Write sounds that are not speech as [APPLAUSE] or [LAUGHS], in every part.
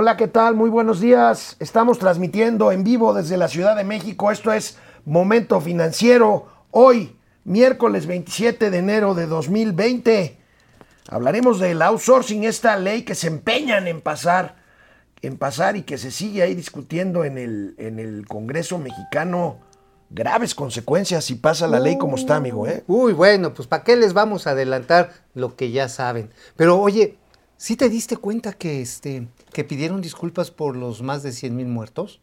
Hola, ¿qué tal? Muy buenos días. Estamos transmitiendo en vivo desde la Ciudad de México. Esto es Momento Financiero. Hoy, miércoles 27 de enero de 2020. Hablaremos del outsourcing, esta ley que se empeñan en pasar, en pasar y que se sigue ahí discutiendo en el, en el Congreso mexicano. Graves consecuencias si pasa la ley como está, amigo. ¿eh? Uy, bueno, pues ¿para qué les vamos a adelantar lo que ya saben? Pero oye, ¿sí te diste cuenta que, este, que pidieron disculpas por los más de 100 mil muertos?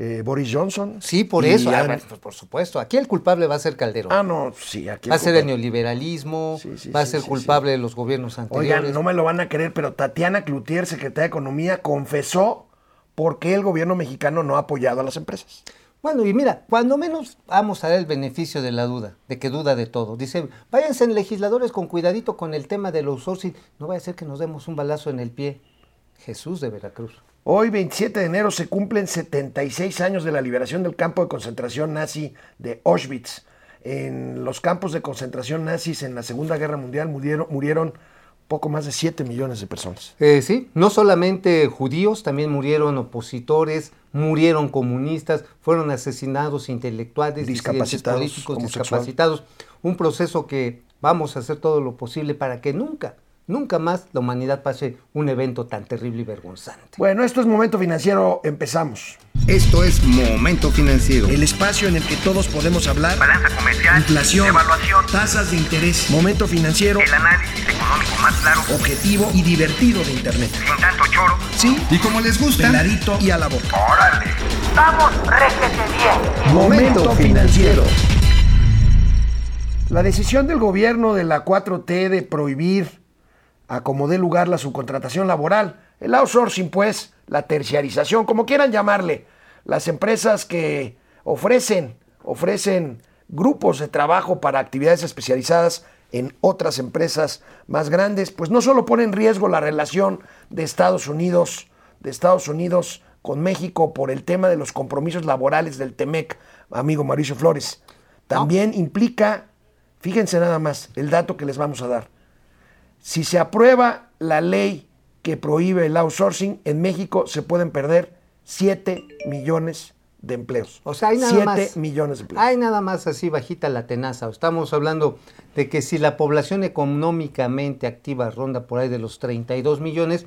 Eh, Boris Johnson. Sí, por eso. Ah, bueno, pues, por supuesto. Aquí el culpable va a ser Calderón. Ah, no, sí, aquí. va a ser el neoliberalismo, Sí, sí, va a ser sí, culpable de los gobiernos anteriores. Oigan, no me lo van a creer, pero Tatiana Cloutier, secretaria de Economía, confesó por qué el gobierno mexicano no ha apoyado a las empresas. Bueno, y mira, cuando menos vamos a dar el beneficio de la duda, de que duda de todo. Dice, váyanse en legisladores con cuidadito con el tema del outsourcing. No vaya a ser que nos demos un balazo en el pie. Jesús de Veracruz. Hoy, 27 de enero, se cumplen 76 años de la liberación del campo de concentración nazi de Auschwitz. En los campos de concentración nazis en la Segunda Guerra Mundial murieron, murieron poco más de 7 millones de personas. Eh, sí, no solamente judíos, también murieron opositores, murieron comunistas, fueron asesinados intelectuales, Discapacitados, políticos, discapacitados. Un proceso que vamos a hacer todo lo posible para que nunca, nunca más la humanidad pase un evento tan terrible y vergonzante. Bueno, esto es Momento Financiero, empezamos. Esto es Momento Financiero. El espacio en el que todos podemos hablar. balanza comercial, Inflación, evaluación, tasas de interés, momento financiero, el análisis económico más claro, objetivo y divertido de Internet. sin tanto choro. Sí, Y como les gusta, peladito y a la boca. ¡Órale! ¡Vamos, réjete bien! Momento financiero. La decisión del gobierno de la 4T de prohibir a como dé lugar la subcontratación laboral, el outsourcing, pues, la terciarización, como quieran llamarle, las empresas que ofrecen, ofrecen grupos de trabajo para actividades especializadas en otras empresas más grandes, pues no solo pone en riesgo la relación de Estados Unidos, de Estados Unidos con México por el tema de los compromisos laborales del TEMEC, amigo Mauricio Flores, también implica, fíjense nada más, el dato que les vamos a dar. Si se aprueba la ley que prohíbe el outsourcing, en México se pueden perder 7 millones de empleos. O sea, hay nada 7 más. millones de empleos. Hay nada más así bajita la tenaza. Estamos hablando de que si la población económicamente activa ronda por ahí de los 32 millones,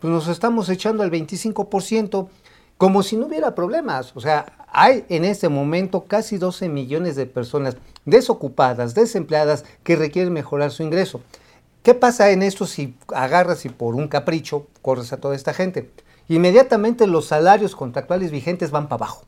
pues nos estamos echando al 25%, como si no hubiera problemas. O sea, hay en este momento casi 12 millones de personas desocupadas, desempleadas, que requieren mejorar su ingreso. ¿Qué pasa en esto si agarras y por un capricho corres a toda esta gente? Inmediatamente los salarios contractuales vigentes van para abajo.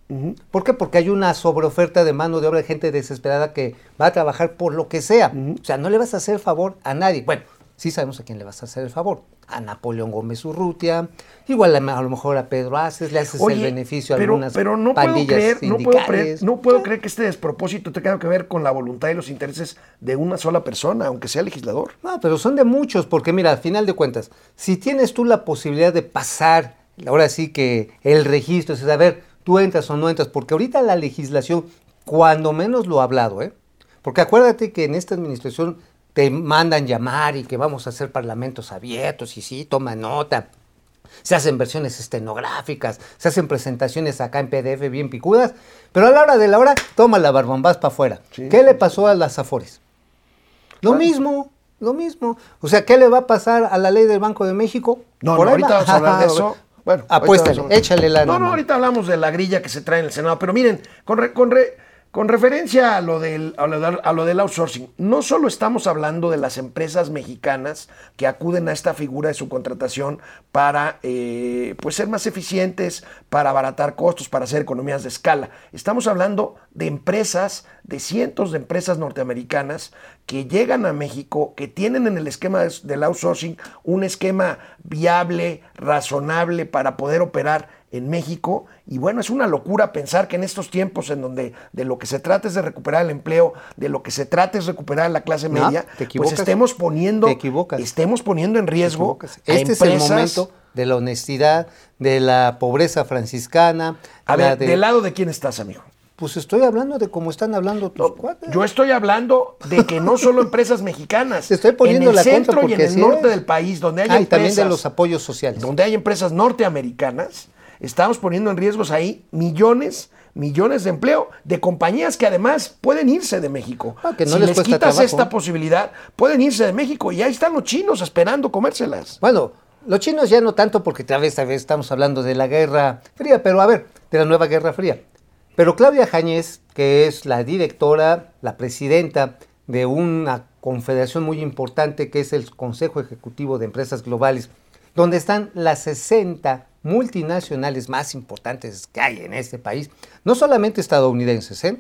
¿Por qué? Porque hay una sobreoferta de mano de obra de gente desesperada que va a trabajar por lo que sea. O sea, no le vas a hacer favor a nadie. Bueno, sí sabemos a quién le vas a hacer el favor. A Napoleón Gómez Urrutia, igual a, a lo mejor a Pedro Aces, le haces el beneficio a pero, algunas pero no puedo pandillas creer, no puedo creer, sindicales. no puedo creer que este despropósito tenga que ver con la voluntad y los intereses de una sola persona, aunque sea legislador. No, pero son de muchos, porque mira, al final de cuentas, si tienes tú la posibilidad de pasar, ahora sí que el registro, es a ver, tú entras o no entras, porque ahorita la legislación, cuando menos lo ha hablado, ¿eh? Porque acuérdate que en esta administración te mandan llamar y que vamos a hacer parlamentos abiertos y sí, toma nota. Se hacen versiones estenográficas, se hacen presentaciones acá en PDF bien picudas, pero a la hora de la hora, toma la barbombás para afuera. Sí. ¿Qué le pasó a las Afores? Lo mismo, lo mismo. O sea, ¿qué le va a pasar a la ley del Banco de México? No, Por no, ahí ahorita va. vamos a hablar de [LAUGHS] eso. Bueno, Apuéstale, échale la No, no, ahorita hablamos de la grilla que se trae en el Senado, pero miren, con, re- con, re- con referencia a lo, del, a, lo, outsourcing, no solo estamos hablando de las empresas mexicanas que acuden a esta figura de subcontratación para eh, pues ser más eficientes, para abaratar costos, para hacer economías de escala. Estamos hablando de empresas, de cientos de empresas norteamericanas que llegan a México, que tienen en el esquema de- del outsourcing un esquema viable, razonable para poder operar en México. Y bueno, es una locura pensar que en estos tiempos en donde de lo que se trata es de recuperar el empleo, de lo que se trata es recuperar la clase No, media, te pues estemos poniendo, Te equivocas. estemos poniendo en riesgo a Este es el momento de la honestidad, de la pobreza franciscana. A ver, de- ¿del lado de quién estás, amigo? Pues estoy hablando de cómo están hablando tus cuates. Yo estoy hablando de que no solo empresas mexicanas. [LAUGHS] Te estoy poniendo en el la centro y en el norte es. del país, donde hay Ah, y empresas, también de los apoyos sociales. donde hay empresas norteamericanas, estamos poniendo en riesgos ahí millones, millones de empleo de compañías que además pueden irse de México. Ah, que no si les quitas trabajo. esta posibilidad, pueden irse de México y ahí están los chinos esperando comérselas. Bueno, los chinos ya no tanto porque tal vez, tal vez estamos hablando de la Guerra Fría, pero a ver, de la nueva Guerra Fría. Pero Claudia Jañez, que es la directora, la presidenta de una confederación muy importante que es el Consejo Ejecutivo de Empresas Globales, donde están las 60 multinacionales más importantes que hay en este país, no solamente estadounidenses, ¿eh?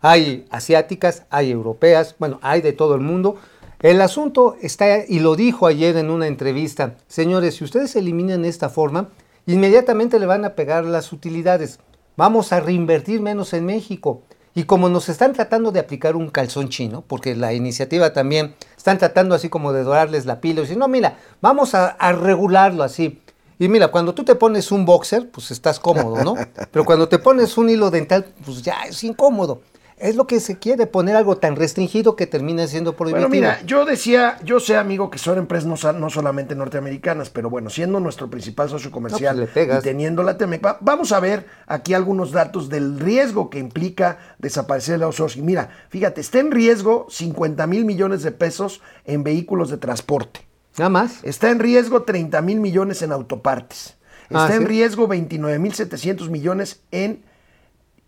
hay asiáticas, hay europeas, bueno, hay de todo el mundo. El asunto está, y lo dijo ayer en una entrevista, señores, si ustedes eliminan esta forma, inmediatamente le van a pegar las utilidades. Vamos a reinvertir menos en México. Y como nos están tratando de aplicar un calzón chino, porque la iniciativa también están tratando así como de dorarles la pila y decir, no, mira, vamos a, a regularlo así. Y mira, cuando tú te pones un boxer, pues estás cómodo, ¿no? [LAUGHS] Pero cuando te pones un hilo dental, pues ya es incómodo. Es lo que se quiere, poner algo tan restringido que termina siendo prohibitivo. Bueno, mira, yo decía, yo sé, amigo, que son empresas no, solamente norteamericanas, pero bueno, siendo nuestro principal socio comercial No, pues pegas. y teniendo la Temec, va- vamos a ver aquí algunos datos del riesgo que implica desaparecer el outsourcing. Mira, fíjate, está en riesgo 50 mil millones de pesos en vehículos de transporte. Nada más. Está en riesgo 30 mil millones en autopartes. Está Ah, en ¿sí? riesgo 29 mil 700 millones en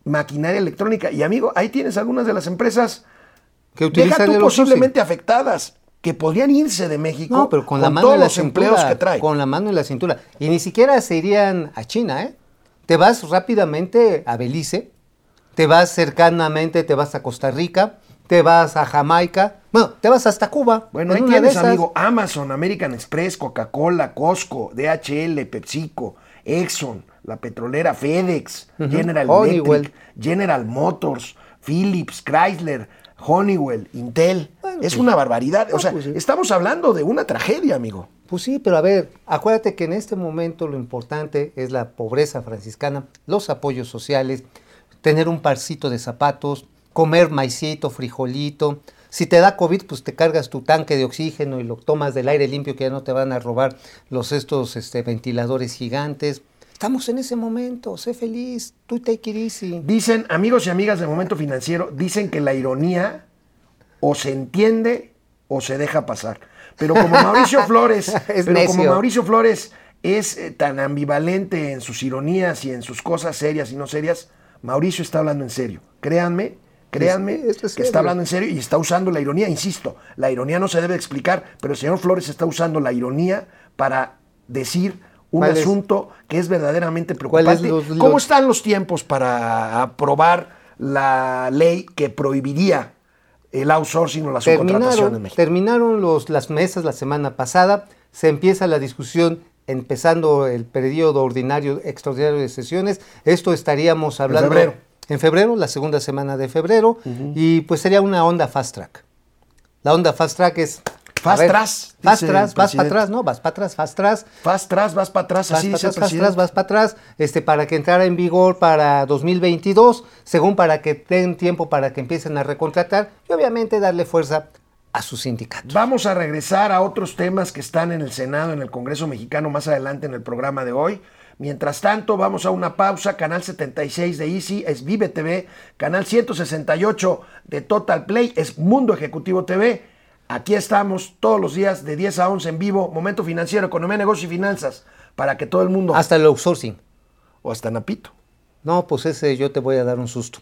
maquinaria electrónica. Y amigo, ahí tienes algunas de las empresas Que Deja tú posiblemente afectadas que podrían irse de México No, pero con, la mano todos en la los empleos que trae. Con la mano en la cintura. Y ni siquiera se irían a China, ¿eh? Te vas rápidamente a Belice, te vas cercanamente, te vas a Costa Rica, te vas a Jamaica, bueno, te vas hasta Cuba. Bueno, En ahí tienes, esas. amigo, Amazon, American Express, Coca-Cola, Costco, DHL, PepsiCo, Exxon, la petrolera FedEx, General Honeywell. Electric, General Motors, Philips, Chrysler, Honeywell, Intel. Bueno, es una barbaridad. no, o sea, pues sí. estamos hablando de una tragedia, amigo. Pues sí, pero a ver, acuérdate que en este momento lo importante es la pobreza franciscana, los apoyos sociales, tener un parcito de zapatos, comer maicito, frijolito. Si te da COVID, pues te cargas tu tanque de oxígeno y lo tomas del aire limpio que ya no te van a robar los estos este, ventiladores gigantes. Estamos en ese momento, sé feliz, tú take it easy. Dicen, amigos y amigas de Momento Financiero, dicen que la ironía o se entiende o se deja pasar. Pero como Mauricio [LAUGHS] Flores, Es pero como. Mauricio Flores es eh, tan ambivalente en sus ironías y en sus cosas serias y no serias, Mauricio está hablando en serio. Créanme, créanme Sí, esto es que está hablando en serio y está usando la ironía, insisto, la ironía no se debe explicar, pero el señor Flores está usando la ironía para decir un asunto que es verdaderamente ¿Cuál es preocupante. los- ¿Cómo están los tiempos para aprobar la ley que prohibiría el outsourcing o la subcontratación en México? terminaron los, las mesas la semana pasada, se empieza la discusión empezando el periodo ordinario, extraordinario de sesiones. Esto estaríamos hablando febrero. En febrero, la segunda semana de febrero, y pues sería una onda fast track. La onda fast track es... Fast ver, tras, Fast tras, vas para atrás, ¿no? Vas para atrás, fast tras. Vas atrás, vas para atrás, así dice el presidente. atrás, vas para atrás, este, para que entrara en vigor para 2022, según para que den tiempo para que empiecen a recontratar y obviamente darle fuerza a sus sindicatos. Vamos a regresar a otros temas que están en el Senado, en el Congreso mexicano, más adelante en el programa de hoy. Mientras tanto, vamos a una pausa. Canal 76 de Easy es Vive TV. Canal 168 de Total Play es Mundo Ejecutivo TV. Aquí estamos todos los días de 10 a 11 en vivo. Momento financiero, economía, negocio y finanzas. Para que todo el mundo... Hasta el outsourcing. O hasta Napito. No, pues ese yo te voy a dar un susto.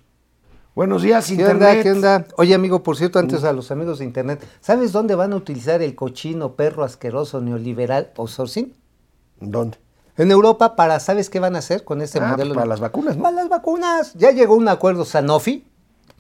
Buenos días, ¿Qué Internet. onda? ¿Qué onda? Oye, amigo, por cierto, antes a los amigos de Internet, ¿sabes dónde van a utilizar el cochino, perro asqueroso, neoliberal outsourcing? ¿Dónde? En Europa, para, ¿sabes qué van a hacer con este Ah, modelo? pues para las vacunas, ¿no? Para las vacunas. Ya llegó un acuerdo Sanofi,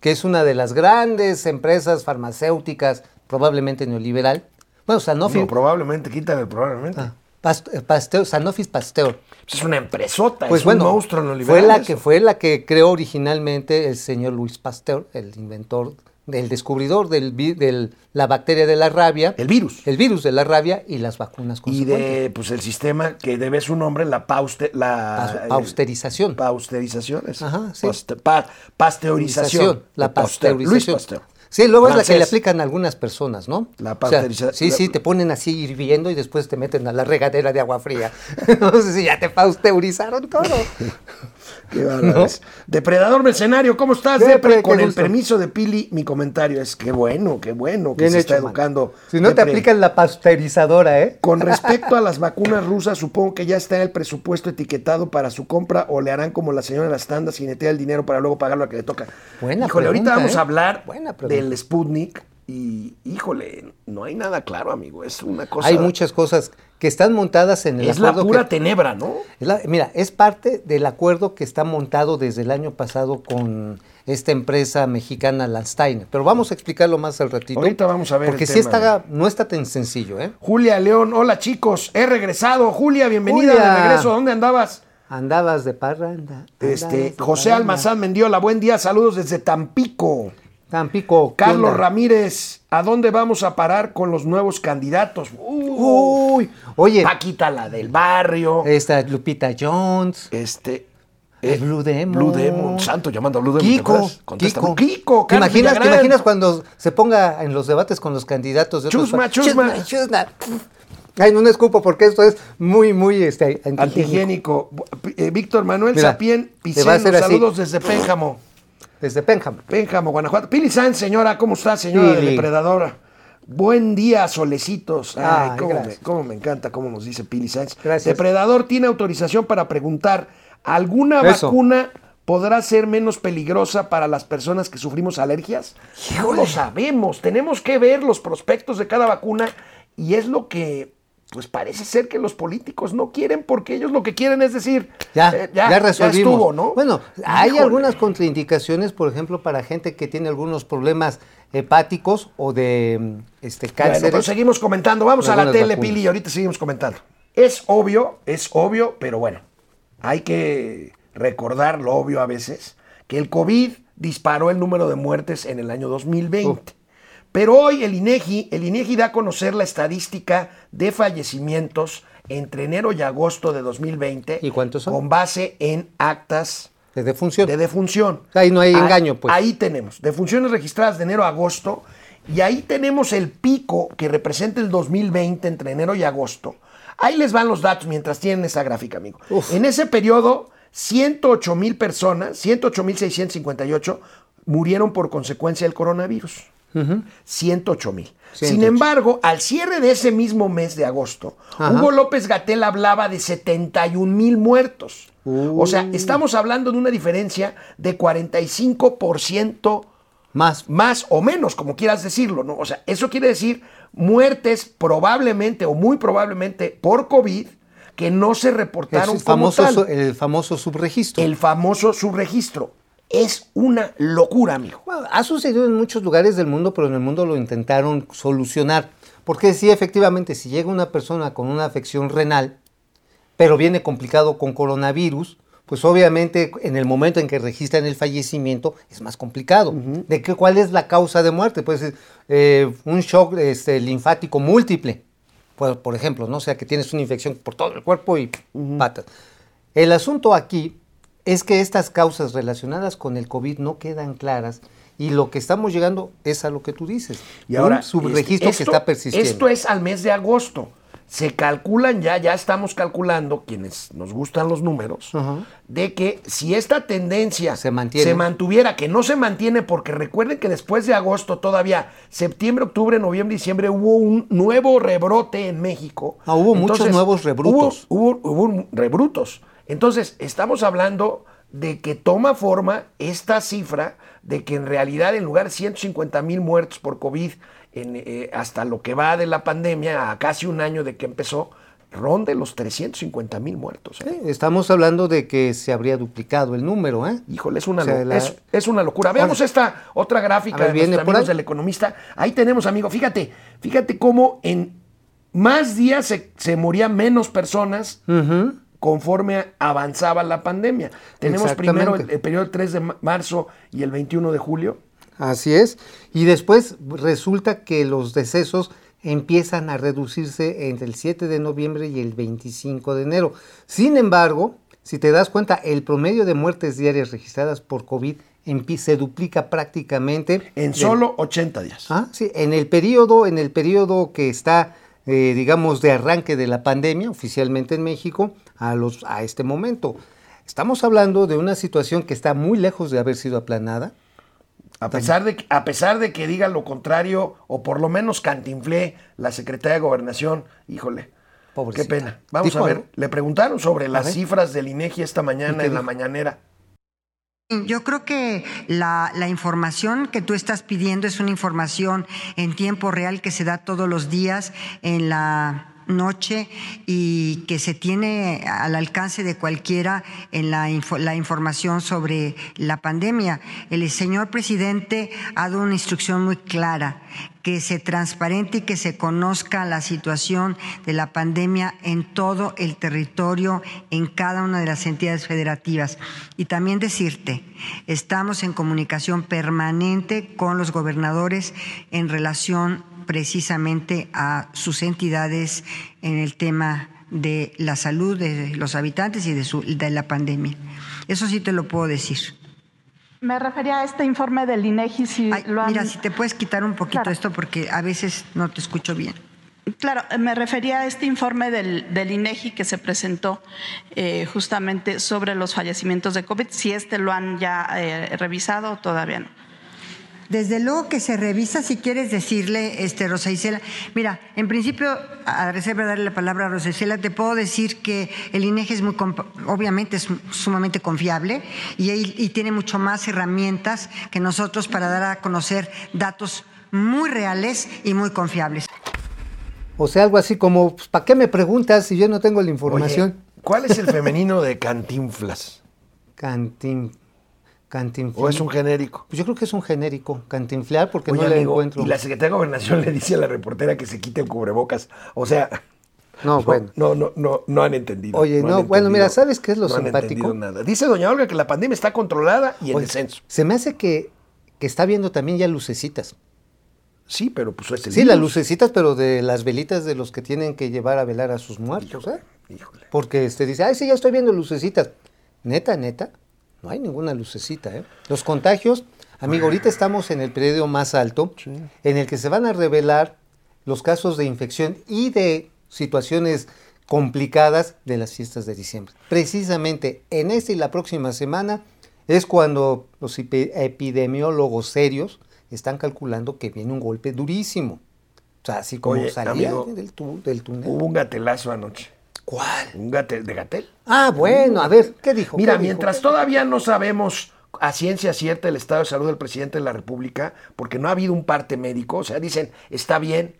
que es una de las grandes empresas farmacéuticas, probablemente neoliberal. Bueno, Sanofi. No, probablemente, quítale probablemente. Ah, Past- eh, Pasteur, Sanofi es Pasteur. Pues es una empresota, Pues es bueno, un monstruo fue neoliberal. la eso. que fue la que creó originalmente el señor Luis Pasteur, el inventor del descubridor del, del- la bacteria de la rabia, El virus. el virus de la rabia y las vacunas Y de pues el sistema que debe su nombre, la pauste, la pausterización. eh, pausterización, es Ajá, sí. Paste- pa- pasteurización. La Pasteur, Luis pasteurización. Pasteur. Sí, luego es la que le aplican a algunas personas, ¿no? La O sea, pasteuriza- sí, sí, te ponen así hirviendo y después te meten a la regadera de agua fría. [LAUGHS] no sé si ya te pasteurizaron todo. [LAUGHS] Qué. Depredador mercenario, ¿cómo estás, Depre, Con el gusto. permiso de Pili, mi comentario es qué bueno, qué bueno que Bien se hecho, está educando. Si no te aplican la pasteurizadora, ¿eh? Con respecto a las vacunas rusas, supongo que ya está el presupuesto etiquetado para su compra o le harán como la señora de las tandas y netea el dinero para luego pagar lo que le toca. Buena híjole, ahorita vamos ¿eh? a hablar Buena pregunta. del Sputnik y, híjole, no hay nada claro, amigo. Es una cosa. Hay muchas cosas que están montadas en el Es la acuerdo pura que- tenebra, ¿no? es la- mira, es parte del acuerdo que está montado desde el año pasado con esta empresa mexicana Landsteiner. Pero vamos a explicarlo más al ratito. Ahorita vamos a ver Porque el tema. está, no está tan sencillo, ¿eh? Julia León, hola chicos, he regresado. Julia, bienvenida Julia. de regreso. ¿Dónde andabas? Andabas de parranda. andabas Este, de José parranda. Almazán Mendiola, buen día, saludos desde Tampico. Tampico. ¿qué Carlos? Ramírez, ¿a dónde vamos a parar con los nuevos candidatos? Uy, oye, Paquita la del barrio. esta Lupita Jones. este. El Blue Demon. Blue Demon, santo llamando a Blue Demon. ¿te Kiko. Kiko. Kiko, ¿Te imaginas, ¿Te Villagrán. imaginas cuando se ponga en los debates con los candidatos de otros Chusma, chusma. chusma. Ay, no me escupo porque esto es muy, muy este, antihigiénico. Antihigiénico. Eh, Víctor Manuel Mira, Sapien Piceno, así. saludos desde Pénjamo. Desde Pénjamo. Pénjamo, Guanajuato. Pili Sanz, señora, ¿cómo está, señora Pili. Depredadora? Buen día, solecitos. Ay, Ay, cómo, me, gracias. cómo me encanta cómo nos dice Pili Sanz. Gracias. Depredador tiene autorización para preguntar, ¿alguna Eso. vacuna podrá ser menos peligrosa para las personas que sufrimos alergias? No lo sabemos. Tenemos que ver los prospectos de cada vacuna y es lo que... Pues parece ser que los políticos no quieren porque ellos lo que quieren es decir, Ya, eh, ya, resolvimos. estuvo, ¿no? Bueno, hay Híjole. algunas contraindicaciones, por ejemplo, para gente que tiene algunos problemas hepáticos o de mm, este, Bueno, cánceres. pero seguimos comentando. Vamos a la tele, vacunas. Pili, y ahorita seguimos comentando. Es obvio, es obvio, pero bueno, hay que recordar lo obvio a veces, que el COVID disparó el número de muertes en el año 2020. Pero hoy el INEGI, el INEGI da a conocer la estadística de fallecimientos entre enero y agosto de 2020. ¿Y cuántos son? Con base en actas de defunción. de defunción. Ahí no hay engaño, pues. Ahí tenemos, defunciones registradas de enero a agosto, y ahí tenemos el pico que representa el 2020 entre enero y agosto. Ahí les van los datos mientras tienen esa gráfica, amigo. Uf. En ese periodo, 108 mil personas, 108 mil 658, murieron por consecuencia del coronavirus. 108 mil. Sin 108. embargo, al cierre de ese mismo mes de agosto, Ajá. Hugo López Gatel hablaba de 71 mil muertos. O sea, Uh. estamos hablando de una diferencia de 45% Más. más o menos, como quieras decirlo, ¿no? O sea, eso quiere decir muertes probablemente o muy probablemente por COVID que no se reportaron el, como famoso, tal. su- el famoso subregistro. El famoso subregistro. Es una locura, amigo. Bueno, ha sucedido en muchos lugares del mundo, pero en el mundo lo intentaron solucionar. Porque sí, efectivamente, si llega una persona con una afección renal, pero viene complicado con coronavirus, pues obviamente en el momento en que registran el fallecimiento es más complicado. ¿De qué, cuál es la causa de muerte? Pues eh, un shock este, linfático múltiple, por, por ejemplo, ¿no? O sea, que tienes una infección por todo el cuerpo y patas. El asunto aquí es que estas causas relacionadas con el COVID no quedan claras y lo que estamos llegando es a lo que tú dices. Y ahora, un subregistro este, que esto- está persistiendo. Esto es al mes de agosto. Se calculan ya, ya estamos calculando, quienes nos gustan los números, de que si esta tendencia Se mantiene. mantuviera, que no se mantiene, porque recuerden que después de agosto todavía, septiembre, octubre, noviembre, diciembre, hubo un nuevo rebrote en México. Ah, hubo muchos nuevos rebrutos. Hubo, hubo- rebrutos. Entonces, estamos hablando de que toma forma esta cifra de que en realidad en lugar de 150 mil muertos por COVID en, eh, hasta lo que va de la pandemia, a casi un año de que empezó, ronde los 350 mil muertos. ¿eh? Sí, Estamos hablando de que se habría duplicado el número, ¿eh? Híjole, es una, O sea, lo- la- es, es una locura. Veamos esta otra gráfica ver, de viene nuestros por amigos del economista. Ahí tenemos, amigo, fíjate, fíjate cómo en más días se, se morían menos personas. Conforme avanzaba la pandemia. Tenemos primero el, el periodo 3 de ma- marzo y el 21 de julio. Así es. Y después resulta que los decesos empiezan a reducirse entre el 7 de noviembre y el 25 de enero. Sin embargo, si te das cuenta, el promedio de muertes diarias registradas por COVID se duplica prácticamente. En solo 80 días. Ah, sí, en el periodo, en el periodo que está, eh, digamos, de arranque de la pandemia oficialmente en México a los a este momento. Estamos hablando de una situación que está muy lejos de haber sido aplanada. A pesar, de, que- a pesar de que diga lo contrario, o por lo menos cantinflé la secretaria de Gobernación, híjole, Pobrecita. qué pena. Vamos Dijo a ver, le preguntaron sobre las cifras del INEGI esta ¿Y mañana en la mañanera. Yo creo que la, la información que tú estás pidiendo es una información en tiempo real que se da todos los días en la noche y que se tiene al alcance de cualquiera en la, info- la información sobre la pandemia. El señor presidente ha dado una instrucción muy clara que se transparente y que se conozca la situación de la pandemia en todo el territorio, en cada una de las entidades federativas. Y también decirte, estamos en comunicación permanente con los gobernadores en relación precisamente a sus entidades en el tema de la salud de los habitantes y de, su, de la pandemia. Eso sí te lo puedo decir. Me refería a este informe del INEGI si Ay, lo han... Mira, si te puedes quitar un poquito Claro. esto porque a veces no te escucho bien. Claro, me refería a este informe del, del INEGI que se presentó eh, justamente sobre los fallecimientos de COVID, si este lo han ya eh, revisado o todavía no. Desde luego que se revisa si quieres decirle, este, Rosa Isela. Mira, en principio, a reserva de darle la palabra a Rosa Isela, te puedo decir que el INEGI es muy, obviamente es sumamente confiable y, y tiene mucho más herramientas que nosotros para dar a conocer datos muy reales y muy confiables. O sea, algo así como, pues, ¿para qué me preguntas si yo no tengo la información? Oye, ¿Cuál es el femenino de cantinflas? Cantin, cantinfl- ¿O es un genérico? Pues yo creo que es un genérico, cantinflear, porque Oye, no le amigo, encuentro. y la secretaria de Gobernación le dice a la reportera que se quite el cubrebocas. O sea, [LAUGHS] No, bueno. no, no, no, no han entendido. Oye, han no, bueno, mira, ¿sabes qué es lo no han simpático? entendido nada. Dice doña Olga que la pandemia está controlada y en Oye, descenso. Se me hace que, que está viendo también ya lucecitas. Sí, pero pues es el Sí, las lucecitas, pero de las velitas de los que tienen que llevar a velar a sus muertos, ¿eh? Híjole. Porque este dice, ay, sí, ya estoy viendo lucecitas. Neta, neta, no hay ninguna lucecita, ¿eh? Los contagios, amigo, ahorita estamos en el periodo más alto, en el que se van a revelar los casos de infección y de situaciones complicadas de las fiestas de diciembre. Precisamente en esta y la próxima semana es cuando los epi- epidemiólogos serios están calculando que viene un golpe durísimo. O sea, así como Oye, salía amigo, del, tu- del túnel. Hubo un gatelazo anoche. ¿Cuál? Un gatel de gatel. Ah, bueno, a ver, ¿qué dijo? Mira, ¿Qué dijo? mientras todavía no sabemos a ciencia cierta el estado de salud del presidente de la República, porque no ha habido un parte médico, o sea, dicen, está bien,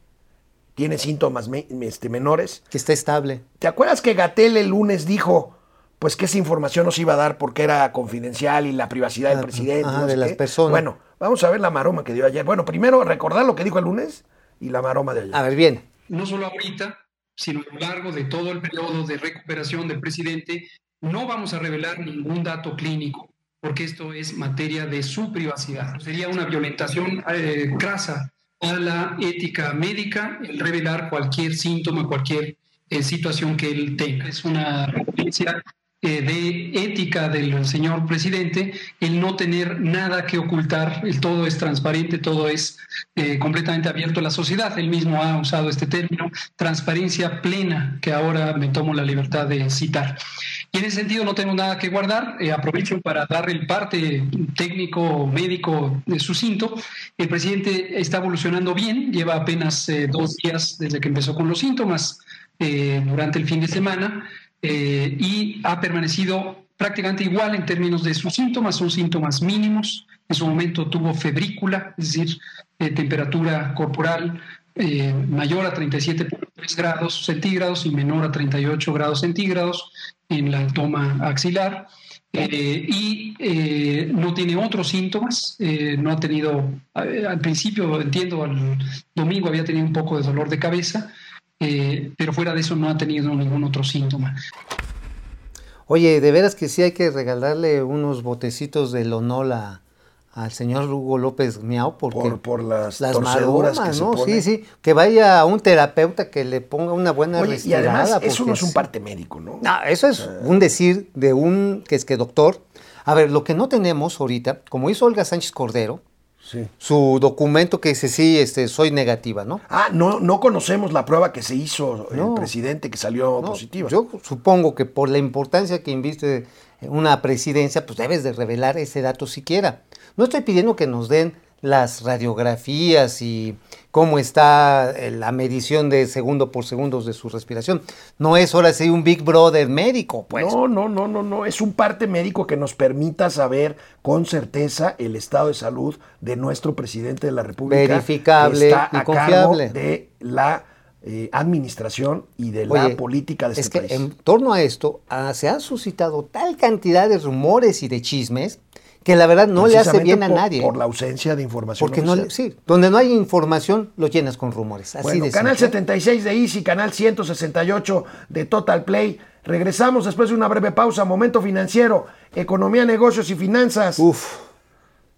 tiene síntomas me- este, menores. Que está estable. ¿Te acuerdas que Gatel el lunes dijo, pues que esa información no se iba a dar porque era confidencial y la privacidad Ah, del presidente? ajá, no de las qué? personas. Bueno, vamos a ver la maroma que dio ayer. Bueno, primero recordar lo que dijo el lunes y la maroma de ayer. A ver, bien. no solo ahorita, sino a lo largo de todo el periodo de recuperación del presidente, no vamos a revelar ningún dato clínico, porque esto es materia de su privacidad. Sería una violentación eh, crasa a la ética médica el revelar cualquier síntoma, cualquier eh, situación que él tenga. Es una referencia eh, de ética del señor presidente el no tener nada que ocultar, el todo es transparente, todo es eh, completamente abierto a la sociedad. Él mismo ha usado este término, transparencia plena, que ahora me tomo la libertad de citar. Y en ese sentido no tengo nada que guardar. Eh, aprovecho para dar el parte técnico médico de sucinto. El presidente está evolucionando bien, lleva apenas dos días desde que empezó con los síntomas durante el fin de semana eh, y ha permanecido prácticamente igual en términos de sus síntomas, son síntomas mínimos. En su momento tuvo febrícula, es decir, eh, temperatura corporal eh, mayor a 37.3 grados centígrados y menor a 38 grados centígrados en la toma axilar. Eh, y eh, no tiene otros síntomas, eh, no ha tenido, eh, al principio entiendo, al domingo había tenido un poco de dolor de cabeza, eh, pero fuera de eso no ha tenido ningún otro síntoma. Oye, de veras que sí hay que regalarle unos botecitos de Lonol a, al señor Hugo López Miau porque Por, por las, las maromas, que se ¿no? pone. Sí, sí, que vaya a un terapeuta que le ponga una buena Oye, y además eso no es un parte médico, ¿no? No, eso es un decir de un que es que doctor. A ver, lo que no tenemos ahorita, como hizo Olga Sánchez Cordero, Sí. su documento que dice sí, este, soy negativa, ¿no? Ah, no, no conocemos la prueba que se hizo No. el presidente que salió No, positiva. Yo supongo que por la importancia que inviste una presidencia, pues debes de revelar ese dato siquiera. No estoy pidiendo que nos den las radiografías y cómo está eh, la medición de segundo por segundo de su respiración. No es ahora sí un Big Brother médico, pues. No, no, no, no, no. Es un parte médico que nos permita saber con certeza el estado de salud de nuestro presidente de la República. Verificable está y a confiable. cargo de la eh, administración y de la política de este es que país. en torno a esto ah, se han suscitado tal cantidad de rumores y de chismes que la verdad no le hace bien a por- nadie. Por la ausencia de información. Porque no sí, donde no hay información lo llenas con rumores. Así Bueno, de canal simple. 76 de Easy, canal 168 de Total Play. Regresamos después de una breve pausa. Momento financiero, economía, negocios y finanzas. Uf.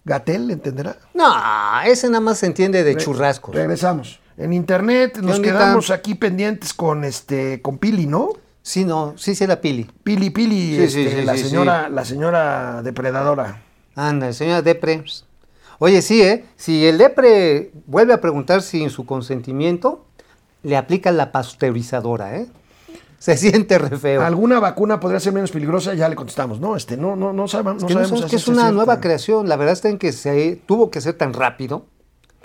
Gatel, ¿entenderá? No, ese nada más se entiende de Re- churrascos. Regresamos. En internet nos quedamos aquí pendientes con este con Pili, ¿no? Sí, no, sí, sí era Pili. Pili, Pili, Sí, este, sí, la sí, señora, la señora depredadora. Anda, señora Depre. Oye, sí, ¿eh? Si el Depre vuelve a preguntar sin su consentimiento, le aplica la pasteurizadora, ¿eh? Se siente re feo. ¿Alguna vacuna podría ser menos peligrosa? Ya le contestamos. No, este, no, no, no, sabe- no Es que sabemos. que es una nueva creación. La verdad está en que se tuvo que ser tan rápido.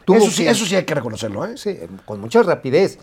Tuvo Eso sí, que- eso sí hay que reconocerlo, ¿eh? Sí, con mucha rapidez.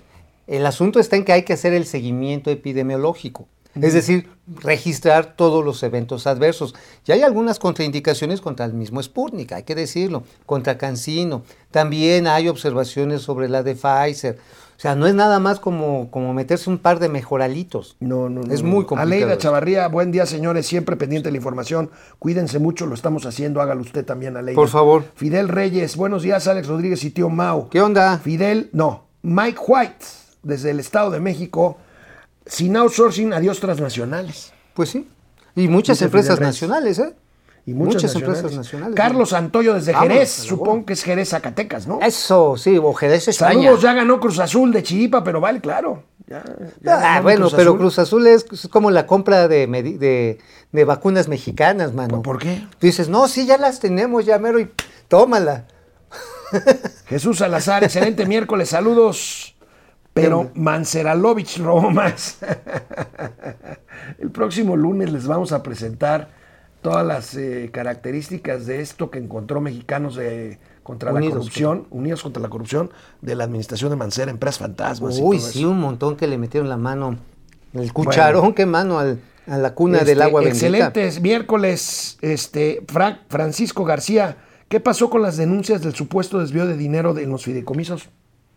El asunto está en que hay que hacer el seguimiento epidemiológico, es decir, registrar todos los eventos adversos. Y hay algunas contraindicaciones contra el mismo Sputnik, hay que decirlo, contra Cancino. También hay observaciones sobre la de Pfizer. O sea, no es nada más como, como meterse un par de mejoralitos. No, no, no. Es muy complicado. Aleida. Chavarría, buen día, señores. Siempre pendiente de la información. Cuídense mucho, lo estamos haciendo. Hágalo usted también, Aleida. Por favor. Fidel Reyes, buenos días, Alex Rodríguez y tío Mau. ¿Qué onda? Fidel, no. Mike White, desde el Estado de México. Sin outsourcing, adiós transnacionales. Pues sí. Y muchas empresas nacionales, ¿eh? Y muchas, Muchas nacionales. empresas nacionales. Carlos Santoyo desde Jerez, supongo que es Jerez, Zacatecas, ¿no? Eso, sí, o Jerez, España. Saludos, ya ganó Cruz Azul de Chipa, pero vale, claro. Ya, ya Ah, bueno, Cruz pero Azul. Cruz Azul es, es como la compra de, de, de vacunas mexicanas, mano. ¿Por qué? Dices, no, sí, ya las tenemos, ya mero, y tómala. [LAUGHS] Jesús Salazar, excelente [LAUGHS] miércoles, saludos. Pero Manceralovich [LAUGHS] robó más. El próximo lunes les vamos a presentar todas las eh, características de esto que encontró mexicanos de- contra la corrupción, unidos contra la corrupción de la administración de Mancera, empresas fantasmas. y Uy, todo sí, eso. un montón que le metieron la mano, el cucharón, qué mano, al- a la cuna del Este, agua bendita. Excelentes miércoles, este Fra- Francisco García. ¿Qué pasó con las denuncias del supuesto desvío de dinero de los fideicomisos?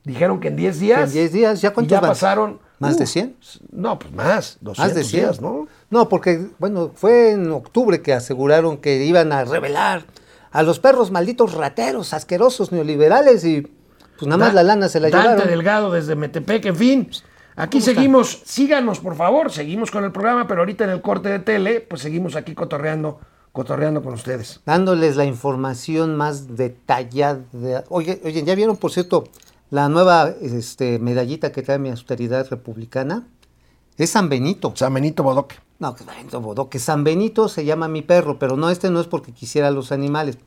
Dijeron que en 10 días. En 10 días, ¿ya y cuántos ya van? pasaron. ¿Más de uh, 100? No, pues más. 200 Más de 100. días, ¿no? No, porque, bueno, fue en octubre que aseguraron que iban a revelar a los perros malditos rateros, asquerosos, neoliberales y pues nada más Da- la lana se la Dante llevaron. Delgado desde Metepec, en fin. Aquí seguimos, síganos por favor, seguimos con el programa, pero ahorita en el corte de tele, pues seguimos aquí cotorreando, cotorreando con ustedes. dándoles la información más detallada. Oye, oye, ¿ya vieron, por cierto, la nueva este, medallita que trae mi austeridad republicana? Es San Benito. San Benito Bodoque. No, San Benito Bodoque. San Benito se llama mi perro, pero no, este no es porque quisiera los animales.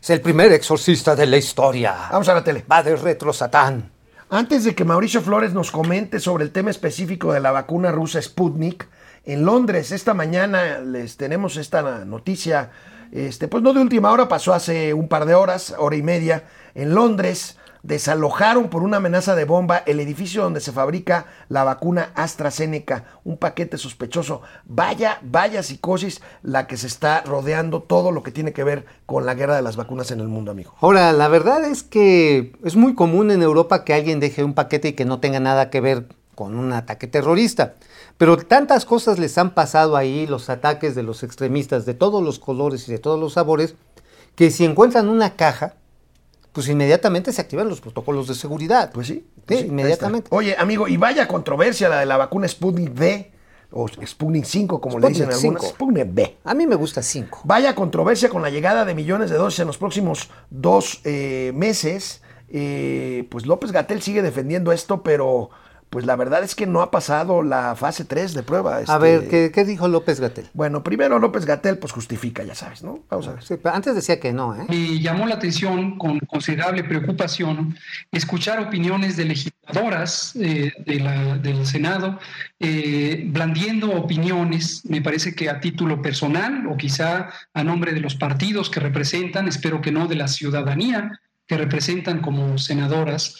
Es el primer exorcista de la historia. Vamos a la tele. Va de retro Satán. Antes de que Mauricio Flores nos comente sobre el tema específico de la vacuna rusa Sputnik, en Londres esta mañana les tenemos esta noticia, este, pues no de última hora, pasó hace un par de horas, hora y media, en Londres desalojaron por una amenaza de bomba el edificio donde se fabrica la vacuna AstraZeneca, un paquete sospechoso. Vaya, vaya psicosis la que se está rodeando todo lo que tiene que ver con la guerra de las vacunas en el mundo, amigo. Ahora, la verdad es que es muy común en Europa que alguien deje un paquete y que no tenga nada que ver con un ataque terrorista. Pero tantas cosas les han pasado ahí, los ataques de los extremistas de todos los colores y de todos los sabores, que si encuentran una caja, pues inmediatamente se activan los protocolos de seguridad. Pues sí. Pues sí, inmediatamente. Oye, amigo, y vaya controversia la de la vacuna Sputnik V. o Sputnik 5, como le dicen 5. Sputnik B. A mí me gusta 5. Vaya controversia con la llegada de millones de dosis en los próximos dos eh, meses. Eh, pues López Gatel sigue defendiendo esto, pero pues la verdad es que no ha pasado la fase 3 de prueba. A este. ver, ¿qué, qué dijo López Gatel? Bueno, primero López Gatel pues justifica, ya sabes, ¿no? Vamos a ver. Sí, pero antes decía que no, ¿eh? Me llamó la atención con considerable preocupación escuchar opiniones de legisladoras eh, de la- del Senado eh, blandiendo opiniones, me parece que a título personal o quizá a nombre de los partidos que representan, espero que no de la ciudadanía que representan como senadoras,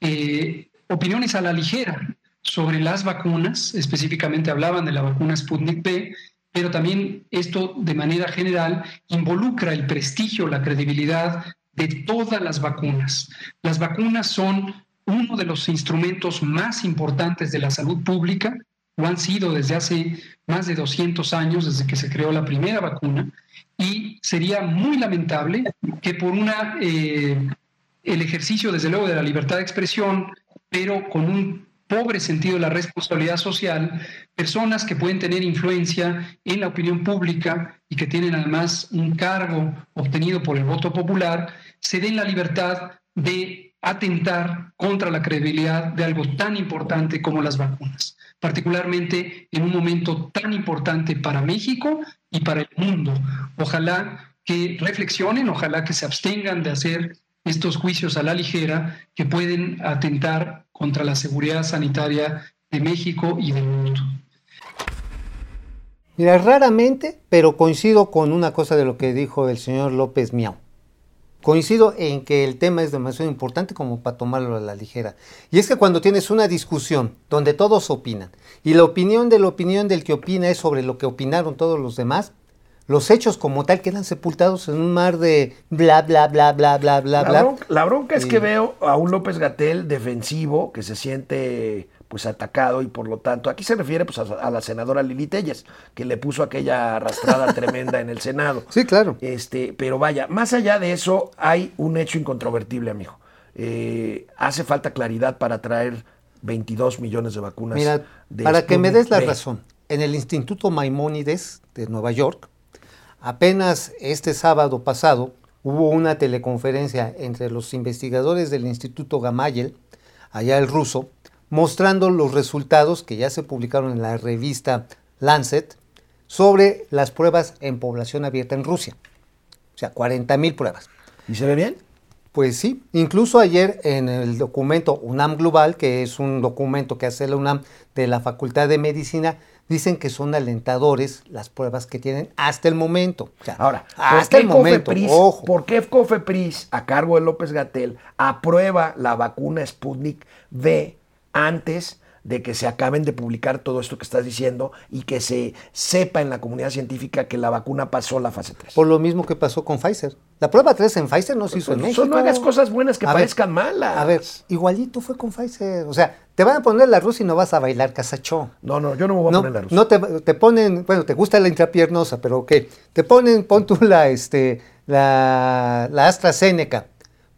eh, opiniones a la ligera sobre las vacunas, específicamente hablaban de la vacuna Sputnik B, pero también esto de manera general involucra el prestigio, la credibilidad de todas las vacunas. Las vacunas son uno de los instrumentos más importantes de la salud pública, lo han sido desde hace más de 200 años, desde que se creó la primera vacuna, y sería muy lamentable que por una, eh, el ejercicio, desde luego, de la libertad de expresión, pero con un pobre sentido de la responsabilidad social, personas que pueden tener influencia en la opinión pública y que tienen además un cargo obtenido por el voto popular, se den la libertad de atentar contra la credibilidad de algo tan importante como las vacunas, particularmente en un momento tan importante para México y para el mundo. Ojalá que reflexionen, ojalá que se abstengan de hacer estos juicios a la ligera que pueden atentar contra la seguridad sanitaria de México y del mundo. Mira, raramente, pero coincido con una cosa de lo que dijo el señor López Miau. Coincido en que el tema es demasiado importante como para tomarlo a la ligera. Y es que cuando tienes una discusión donde todos opinan y la opinión de la opinión del que opina es sobre lo que opinaron todos los demás, los hechos como tal quedan sepultados en un mar de bla, bla, bla, bla, bla, bla, La bla. bronca, la bronca es que veo a un López Gatel defensivo que se siente pues atacado y por lo tanto, aquí se refiere pues a, a la senadora Lili Telles, que le puso aquella arrastrada [LAUGHS] tremenda en el Senado. Sí, claro. Este, pero vaya, más allá de eso, hay un hecho incontrovertible, amigo. Eh, hace falta claridad para traer 22 millones de vacunas. Mira, de para que me des la razón, en el Instituto Maimónides de Nueva York, apenas este sábado pasado hubo una teleconferencia entre los investigadores del Instituto Gamayel, allá el ruso, mostrando los resultados que ya se publicaron en la revista Lancet sobre las pruebas en población abierta en Rusia. O sea, 40 mil pruebas. ¿Y se ve bien? Pues sí, incluso ayer en el documento UNAM Global, que es un documento que hace la UNAM de la Facultad de Medicina, dicen que son alentadores las pruebas que tienen hasta el momento. O sea, Ahora, hasta ¿por el momento, Cofepris, ojo. ¿por qué Cofepris, a cargo de López Gatel, aprueba la vacuna Sputnik V antes de que se acaben de publicar todo esto que estás diciendo y que se sepa en la comunidad científica que la vacuna pasó la fase 3? Por lo mismo que pasó con Pfizer. La prueba 3 en Pfizer no se hizo en México. no hagas cosas buenas que A ver, parezcan malas. A ver, igualito fue con Pfizer. O sea, te van a poner la rusa y no vas a bailar casachó. No, no, yo no me voy a no, poner la rusa. no te, te ponen, bueno, te gusta la intrapiernosa, pero ok, te ponen, pon tú la, este, la, la AstraZeneca,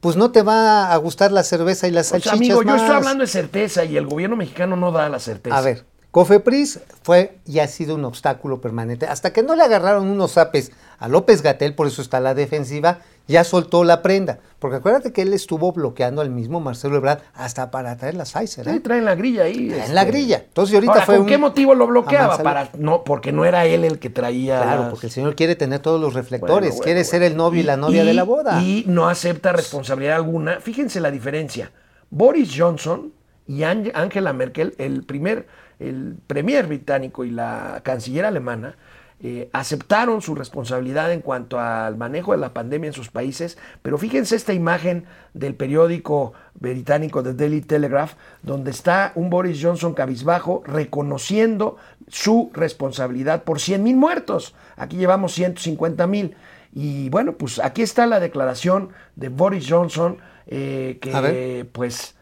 pues no te va a gustar la cerveza y las O sea, salchichas amigo, yo estoy hablando de certeza y el gobierno mexicano no da la certeza. A ver, Cofepris fue y ha sido un obstáculo permanente. Hasta que no le agarraron unos zapes a López Gatel, por eso está la defensiva, ya soltó la prenda. Porque acuérdate que él estuvo bloqueando al mismo Marcelo Ebrard hasta para traer las Pfizer. ¿eh? Sí, traen la grilla ahí. Traen este. la grilla. Entonces, ahorita Ahora, fue ¿con un- qué motivo lo bloqueaba? Para, no, porque no era él el que traía. Claro, las- porque el señor quiere tener todos los reflectores, Bueno, bueno, quiere ser el novio y, la novia de la boda. Y no acepta responsabilidad alguna. Fíjense la diferencia. Boris Johnson y Ang- Angela Merkel, el primer, el premier británico y la canciller alemana, eh, aceptaron su responsabilidad en cuanto al manejo de la pandemia en sus países, pero fíjense esta imagen del periódico británico The Daily Telegraph, donde está un Boris Johnson cabizbajo reconociendo su responsabilidad por 100 mil muertos. Aquí llevamos 150 mil. Y bueno, pues aquí está la declaración de Boris Johnson, eh, que pues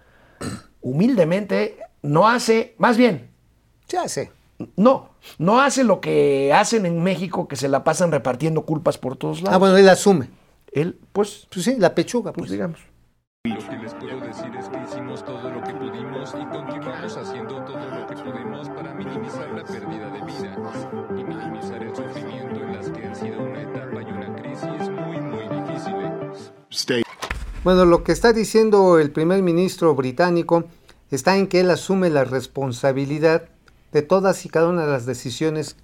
humildemente no hace, más bien, Ya sé. no, no hace lo que hacen en México, que se la pasan repartiendo culpas por todos lados. Ah, bueno, él asume. Él, pues, Pues sí, la pechuga. pues Pues. digamos. Lo que les puedo decir es que hicimos todo lo que pudimos y continuamos haciendo todo lo que podemos para minimizar la pérdida de vida y minimizar el sufrimiento en las que han sido una etapa y una crisis muy, muy difíciles. Bueno, lo que está diciendo el primer ministro británico está en que él asume la responsabilidad de todas y cada una de las decisiones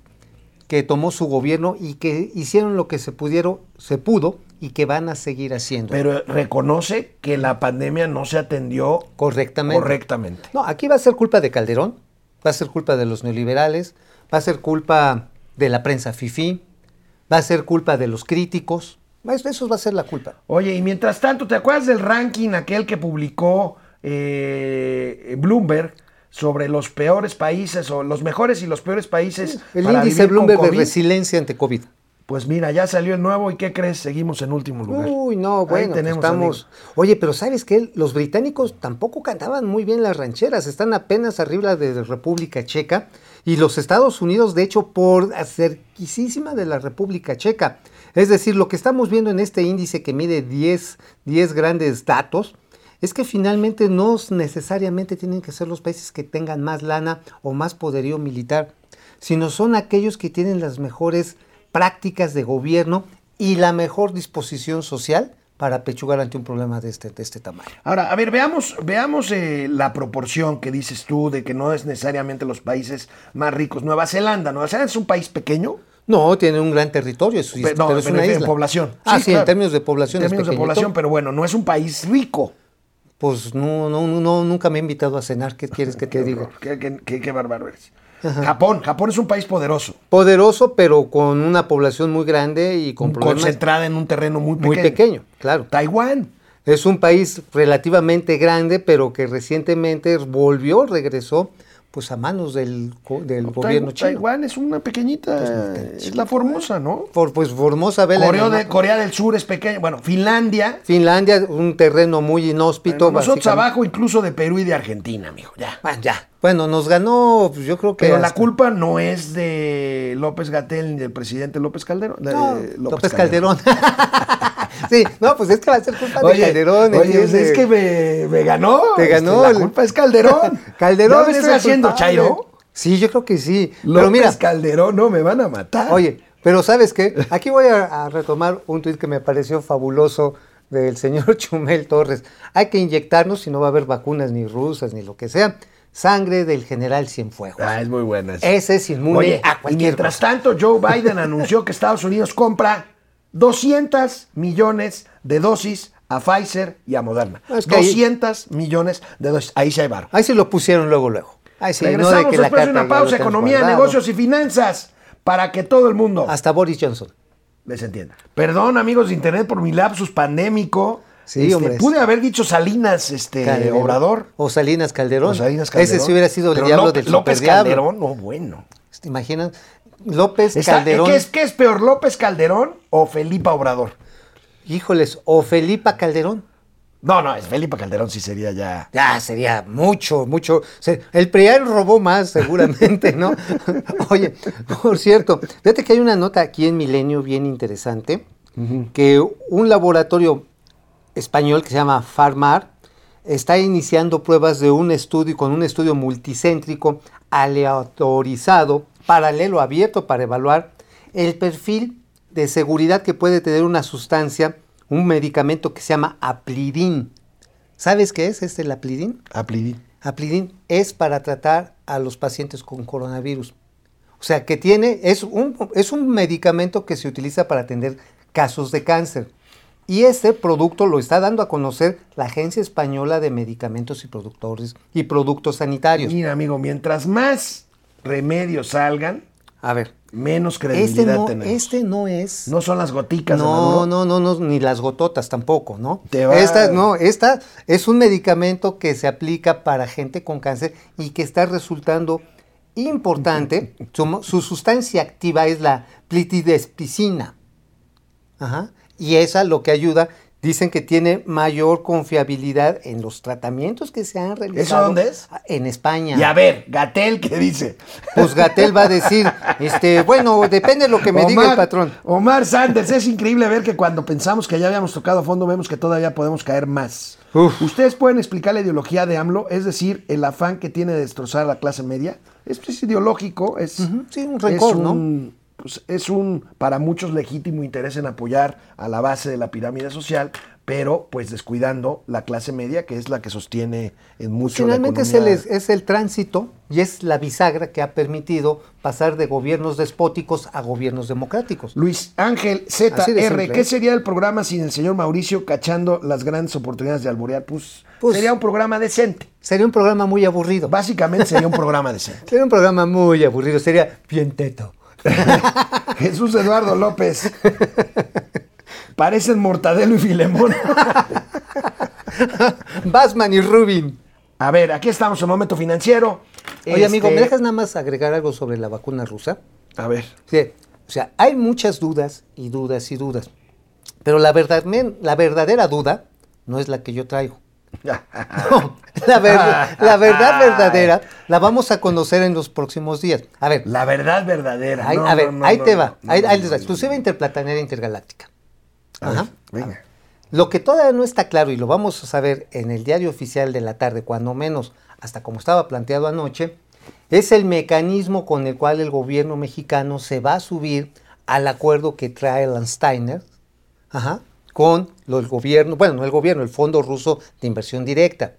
que tomó su gobierno y que hicieron lo que se pudieron, se pudo y que van a seguir haciendo. Pero reconoce que la pandemia no se atendió correctamente. correctamente. No, aquí va a ser culpa de Calderón, va a ser culpa de los neoliberales, va a ser culpa de la prensa fifí, va a ser culpa de los críticos. Eso eso va a ser la culpa. Oye, y mientras tanto, ¿te acuerdas del ranking aquel que publicó eh, Bloomberg sobre los peores países o los mejores y los peores países? El para índice vivir con Bloomberg de resiliencia ante COVID. Pues mira, ya salió el nuevo y ¿qué crees? Seguimos en último lugar. Uy, no, bueno, pues estamos. Oye, pero ¿sabes qué? Los británicos tampoco cantaban muy bien las rancheras, están apenas arriba de República Checa y los Estados Unidos, de hecho, por cerquísima de la República Checa. Es decir, lo que estamos viendo en este índice que mide 10, 10 grandes datos, es que finalmente no necesariamente tienen que ser los países que tengan más lana o más poderío militar, sino son aquellos que tienen las mejores prácticas de gobierno y la mejor disposición social para pechugar ante un problema de este, de este tamaño. Ahora, a ver, veamos, veamos eh, la proporción que dices tú de que no es necesariamente los países más ricos. Nueva Zelanda, Nueva Zelanda es un país pequeño. No, tiene un gran territorio, es, Pero, no, pero es pero una en isla. población. Ah, Sí, sí, en términos de población En es términos de pequeñito. población, pero bueno, no es un país rico. Pues no, no, no, nunca me he invitado a cenar. ¿Qué quieres que te [LAUGHS] diga? Qué, qué, qué- bárbaro eres. Japón, Japón es un país poderoso, Poderoso, pero con una población muy grande y con problemas concentrada en un terreno muy pequeño. muy pequeño, claro. Taiwán. Es un país relativamente grande, pero que recientemente volvió, regresó, pues a manos del, del gobierno Tai- chino. Taiwán es una pequeñita, es la Formosa, ¿no? Por, pues Formosa, vela Corea, de-. Corea del Sur es pequeño. Bueno, Finlandia. Finlandia, un terreno muy inhóspito. nosotros abajo incluso de Perú y de Argentina, amigo, ya. Bueno, ya. Bueno, nos ganó, pues, yo creo que. Pero la culpa no es de López Gatel ni del presidente López Calderón. de No, López, López, Calderón. [LAUGHS] sí, no, pues es que va a ser culpa de Calderón. oye, es que me, me ganó. Te Este, ganó la el- culpa es Calderón. [LAUGHS] Calderón ¿Ya me es estoy haciendo culpable. chairo? Sí, yo creo que sí. López pero mira, Calderón, no, me van a matar. oye, pero ¿sabes qué? Aquí voy a, a retomar un tuit que me pareció fabuloso del señor [LAUGHS] Chumel Torres. Hay que inyectarnos, si no va a haber vacunas ni rusas ni lo que sea, sangre del general Cienfuegos. Ah, es muy buena. esa. Ese es inmune Oye, a y mientras cosa. tanto, Joe [LAUGHS] Biden anunció que Estados Unidos compra 200 millones de dosis a Pfizer y a Moderna. Es que ahí- 200 millones de dosis. Ahí se hay varo. Ahí se lo pusieron luego, luego. Ahí no Regresamos de que la después de una pausa, economía, guardado. negocios y finanzas, para que todo el mundo Hasta Boris Johnson. les entienda. Perdón, amigos de internet, por mi lapsus pandémico. Sí, Este, hombre. Pude haber dicho Salinas, este, Calderón. Obrador. O Salinas Calderón. O Salinas Calderón. Ese sí hubiera sido el Pero diablo López, del López. Calderón, no, bueno. ¿Te imaginas? López Está- Calderón. ¿qué, es, qué es peor, López Calderón o Felipe Obrador? Híjoles, o Felipa Calderón. No, no, es Felipe Calderón sí sería ya. Ya sería mucho, mucho. el PRIAN robó más, seguramente, ¿no? [LAUGHS] Oye, por cierto, fíjate que hay una nota aquí en Milenio bien interesante, que un laboratorio español que se llama Farmar está iniciando pruebas de un estudio, con un estudio multicéntrico aleatorizado, paralelo, abierto, para evaluar el perfil de seguridad que puede tener una sustancia, un medicamento que se llama aplidin. ¿Sabes qué es este el aplidin? Aplidín. Aplidin es para tratar a los pacientes con coronavirus. O sea, que tiene, es un, es un medicamento que se utiliza para atender casos de cáncer. Y este producto lo está dando a conocer la Agencia Española de Medicamentos y Productores y Productos Sanitarios. Mira, amigo, mientras más remedios salgan, A ver, menos este credibilidad no, tenemos. este no es. No son las goticas No, no, no, no, ni las gototas tampoco, ¿no? Te va- Esta, no, esta es un medicamento que se aplica para gente con cáncer y que está resultando importante. [LAUGHS] su, su sustancia activa es la plitidespicina. Ajá. Y esa lo que ayuda Dicen que tiene mayor confiabilidad en los tratamientos que se han realizado. dónde es? En España. Y a ver, Gatel, ¿qué dice? Pues Gatel va a decir, este, bueno, depende de lo que me diga el patrón. Omar Sanders, es increíble ver que cuando pensamos que ya habíamos tocado a fondo, vemos que todavía podemos caer más. Uf. ¿Ustedes pueden explicar la ideología de AMLO? Es decir, el afán que tiene de destrozar a la clase media. Esto es ideológico, es, Ujú, sí, un rencor, es ¿no? Pues, es un, para muchos, legítimo interés en apoyar a la base de la pirámide social, pero pues descuidando la clase media, que es la que sostiene en mucho la Finalmente es el, economía. es el tránsito y es la bisagra que ha permitido pasar de gobiernos despóticos a gobiernos democráticos. Luis Ángel ZR. ¿qué sería el programa sin el señor Mauricio cachando las grandes oportunidades de alborear? Pues, Pues- sería un programa decente. Sería un programa muy aburrido. Básicamente sería un programa decente. [LAUGHS] Sería un programa muy aburrido, sería bien teto. [LAUGHS] Jesús Eduardo López. Parecen Mortadelo y Filemón. [LAUGHS] Basman y Rubin. A ver, aquí estamos en momento financiero. Oye, amigo, Este, ¿me dejas nada más agregar algo sobre la vacuna rusa? A ver. Sí, o sea, hay muchas dudas y dudas y dudas. Pero la, verdad, la verdadera duda no es la que yo traigo. No, [LAUGHS] la, ver- la verdad verdadera la vamos a conocer en los próximos días. A ver, La verdad verdadera. ahí, No, a ver, no, ahí te va. ahí, ahí les va. Exclusiva interplanetaria intergaláctica. Ajá. venga. Lo que todavía no está claro y lo vamos a saber en el diario oficial de la tarde, cuando menos hasta como estaba planteado anoche, es el mecanismo con el cual el gobierno mexicano se va a subir al acuerdo que trae Landsteiner ajá, con el gobierno, bueno, no el gobierno, el Fondo Ruso de Inversión Directa.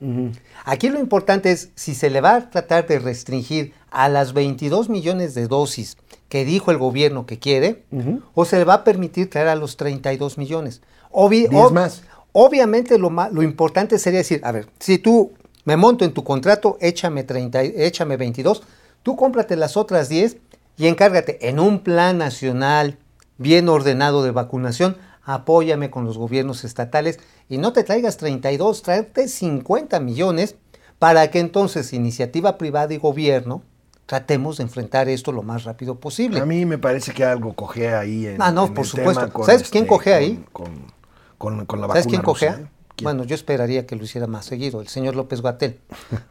Aquí lo importante es si se le va a tratar de restringir a las 22 millones de dosis que dijo el gobierno que quiere, o se le va a permitir traer a los 32 millones. Obvi- ob- más. Obviamente lo, lo importante sería decir, a ver, si tú me monto en tu contrato, échame, 30, y- échame 22, tú cómprate las otras 10 y encárgate en un plan nacional bien ordenado de vacunación, apóyame con los gobiernos estatales y no te traigas 32, tráete 50 millones para que entonces iniciativa privada y gobierno tratemos de enfrentar esto lo más rápido posible. A mí me parece que algo cojea ahí en, Ah, no, en por el supuesto. tema ¿Sabes este, quién cojea con- ahí? Con, con- con la ¿Sabes vacuna quién rusa, cojea? ¿eh? ¿Quién? Bueno, yo esperaría que lo hiciera más seguido, el señor López Gatel.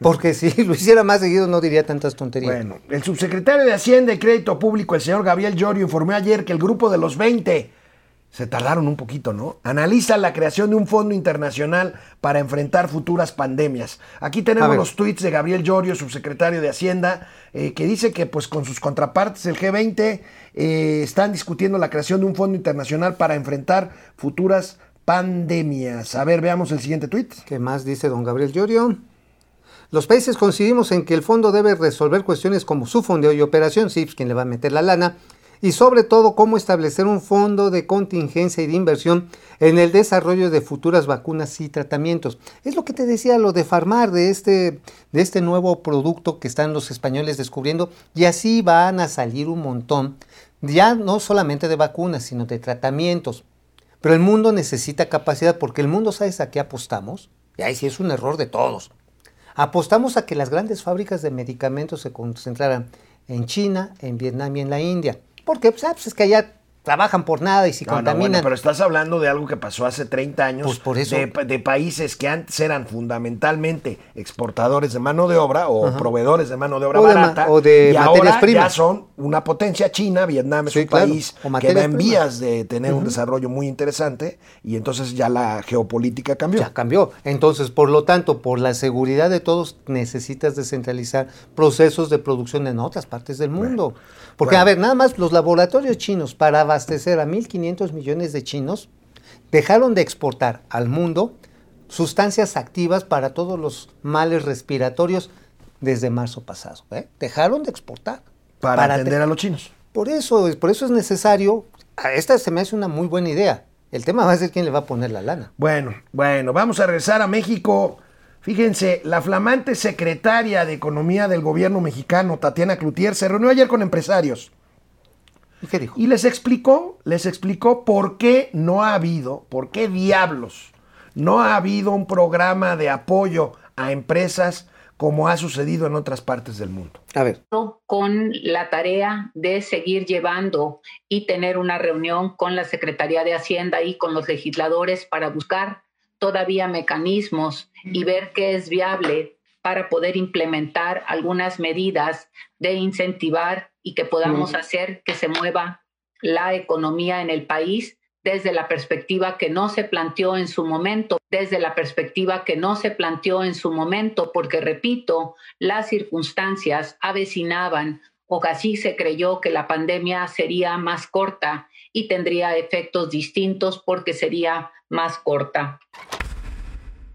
Porque si lo hiciera más seguido no diría tantas tonterías. Bueno, el subsecretario de Hacienda y Crédito Público, el señor Gabriel Llorio, informó ayer que el grupo de los 20, se tardaron un poquito, ¿no? Analiza la creación de un fondo internacional para enfrentar futuras pandemias. Aquí tenemos los tweets de Gabriel Llorio, subsecretario de Hacienda, eh, que dice que pues con sus contrapartes del G20 eh, están discutiendo la creación de un fondo internacional para enfrentar futuras pandemias. A ver, veamos el siguiente tweet. ¿Qué más dice don Gabriel Llorio? Los países coincidimos en que el fondo debe resolver cuestiones como su fondeo y operación, sí, pues, quién le va a meter la lana, y sobre todo cómo establecer un fondo de contingencia y de inversión en el desarrollo de futuras vacunas y tratamientos. Es lo que te decía lo de Farmar, de este, de este nuevo producto que están los españoles descubriendo, y así van a salir un montón, ya no solamente de vacunas, sino de tratamientos. Pero el mundo necesita capacidad porque el mundo, ¿sabes a qué apostamos? Y ahí sí es un error de todos. Apostamos a que las grandes fábricas de medicamentos se concentraran en China, en Vietnam y en la India. Porque pues, ah, pues, es que allá trabajan por nada y si No, no, contaminan. bueno, pero estás hablando de algo que pasó hace 30 años, Pues por eso- de, de países que antes eran fundamentalmente exportadores de mano de obra o Ajá. proveedores de mano de obra O de ma- barata, o de y materias ahora primas. ya son una potencia china, Vietnam es Sí, un claro, país que va en vías de tener un desarrollo muy interesante y entonces ya la geopolítica cambió. Ya cambió. Entonces, por lo tanto, por la seguridad de todos, necesitas descentralizar procesos de producción en otras partes del mundo. Porque, bueno. a ver, nada más los laboratorios chinos para abastecer a 1.500 millones de chinos dejaron de exportar al mundo sustancias activas para todos los males respiratorios desde marzo pasado. ¿eh? Dejaron de exportar. para, te- atender a los chinos. Por eso, por eso es necesario. Esta se me hace una muy buena idea. El tema va a ser quién le va a poner la lana. Bueno, bueno, vamos a regresar a México. Fíjense, la flamante secretaria de Economía del gobierno mexicano, Tatiana Cloutier, se reunió ayer con empresarios ¿Y qué dijo? y les explicó, les explicó por qué no ha habido, por qué diablos no ha habido un programa de apoyo a empresas como ha sucedido en otras partes del mundo. A ver. con la tarea de seguir llevando y tener una reunión con la Secretaría de Hacienda y con los legisladores para buscar todavía mecanismos y ver qué es viable para poder implementar algunas medidas de incentivar y que podamos hacer que se mueva la economía en el país desde la perspectiva que no se planteó en su momento, desde la perspectiva que no se planteó en su momento, porque repito, las circunstancias avecinaban o casi se creyó que la pandemia sería más corta y tendría efectos distintos porque sería más corta.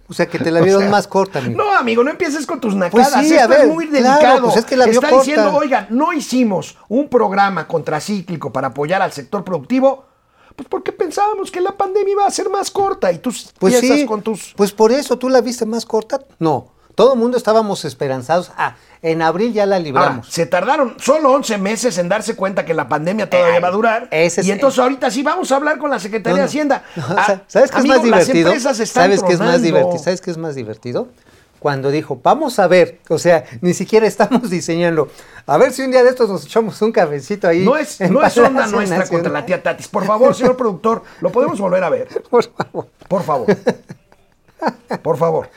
O sea, que te la vieron [LAUGHS] más corta, amigo. No, amigo, no empieces con tus nacadas. Pues sí, Esto a ver, es muy claro, delicado. pues es que la vio Está corta. diciendo, oigan, no hicimos un programa contracíclico para apoyar al sector productivo, pues porque pensábamos que la pandemia iba a ser más corta y tú Pues piensas sí, con tus... pues por eso tú la viste más corta. No, todo el mundo estábamos esperanzados. Ah, en abril ya la Ahora, libramos. se tardaron solo 11 meses en darse cuenta que la pandemia todavía Ay, va a durar. ese es- y entonces ahorita sí vamos a hablar con la Secretaría No, de. Hacienda. [LAUGHS] No, Ah, ¿Sabes qué es más divertido? Las empresas están ¿Sabes qué es más divertido? ¿Sabes qué es más divertido? Cuando dijo, vamos a ver, o sea, ni siquiera estamos [LAUGHS] diseñando. A ver si un día de estos nos echamos un cafecito ahí. No es, no es onda nuestra Nacional. contra la tía Tatis. Por favor, señor productor, lo podemos volver a ver. [LAUGHS] Por favor. Por favor. Por favor.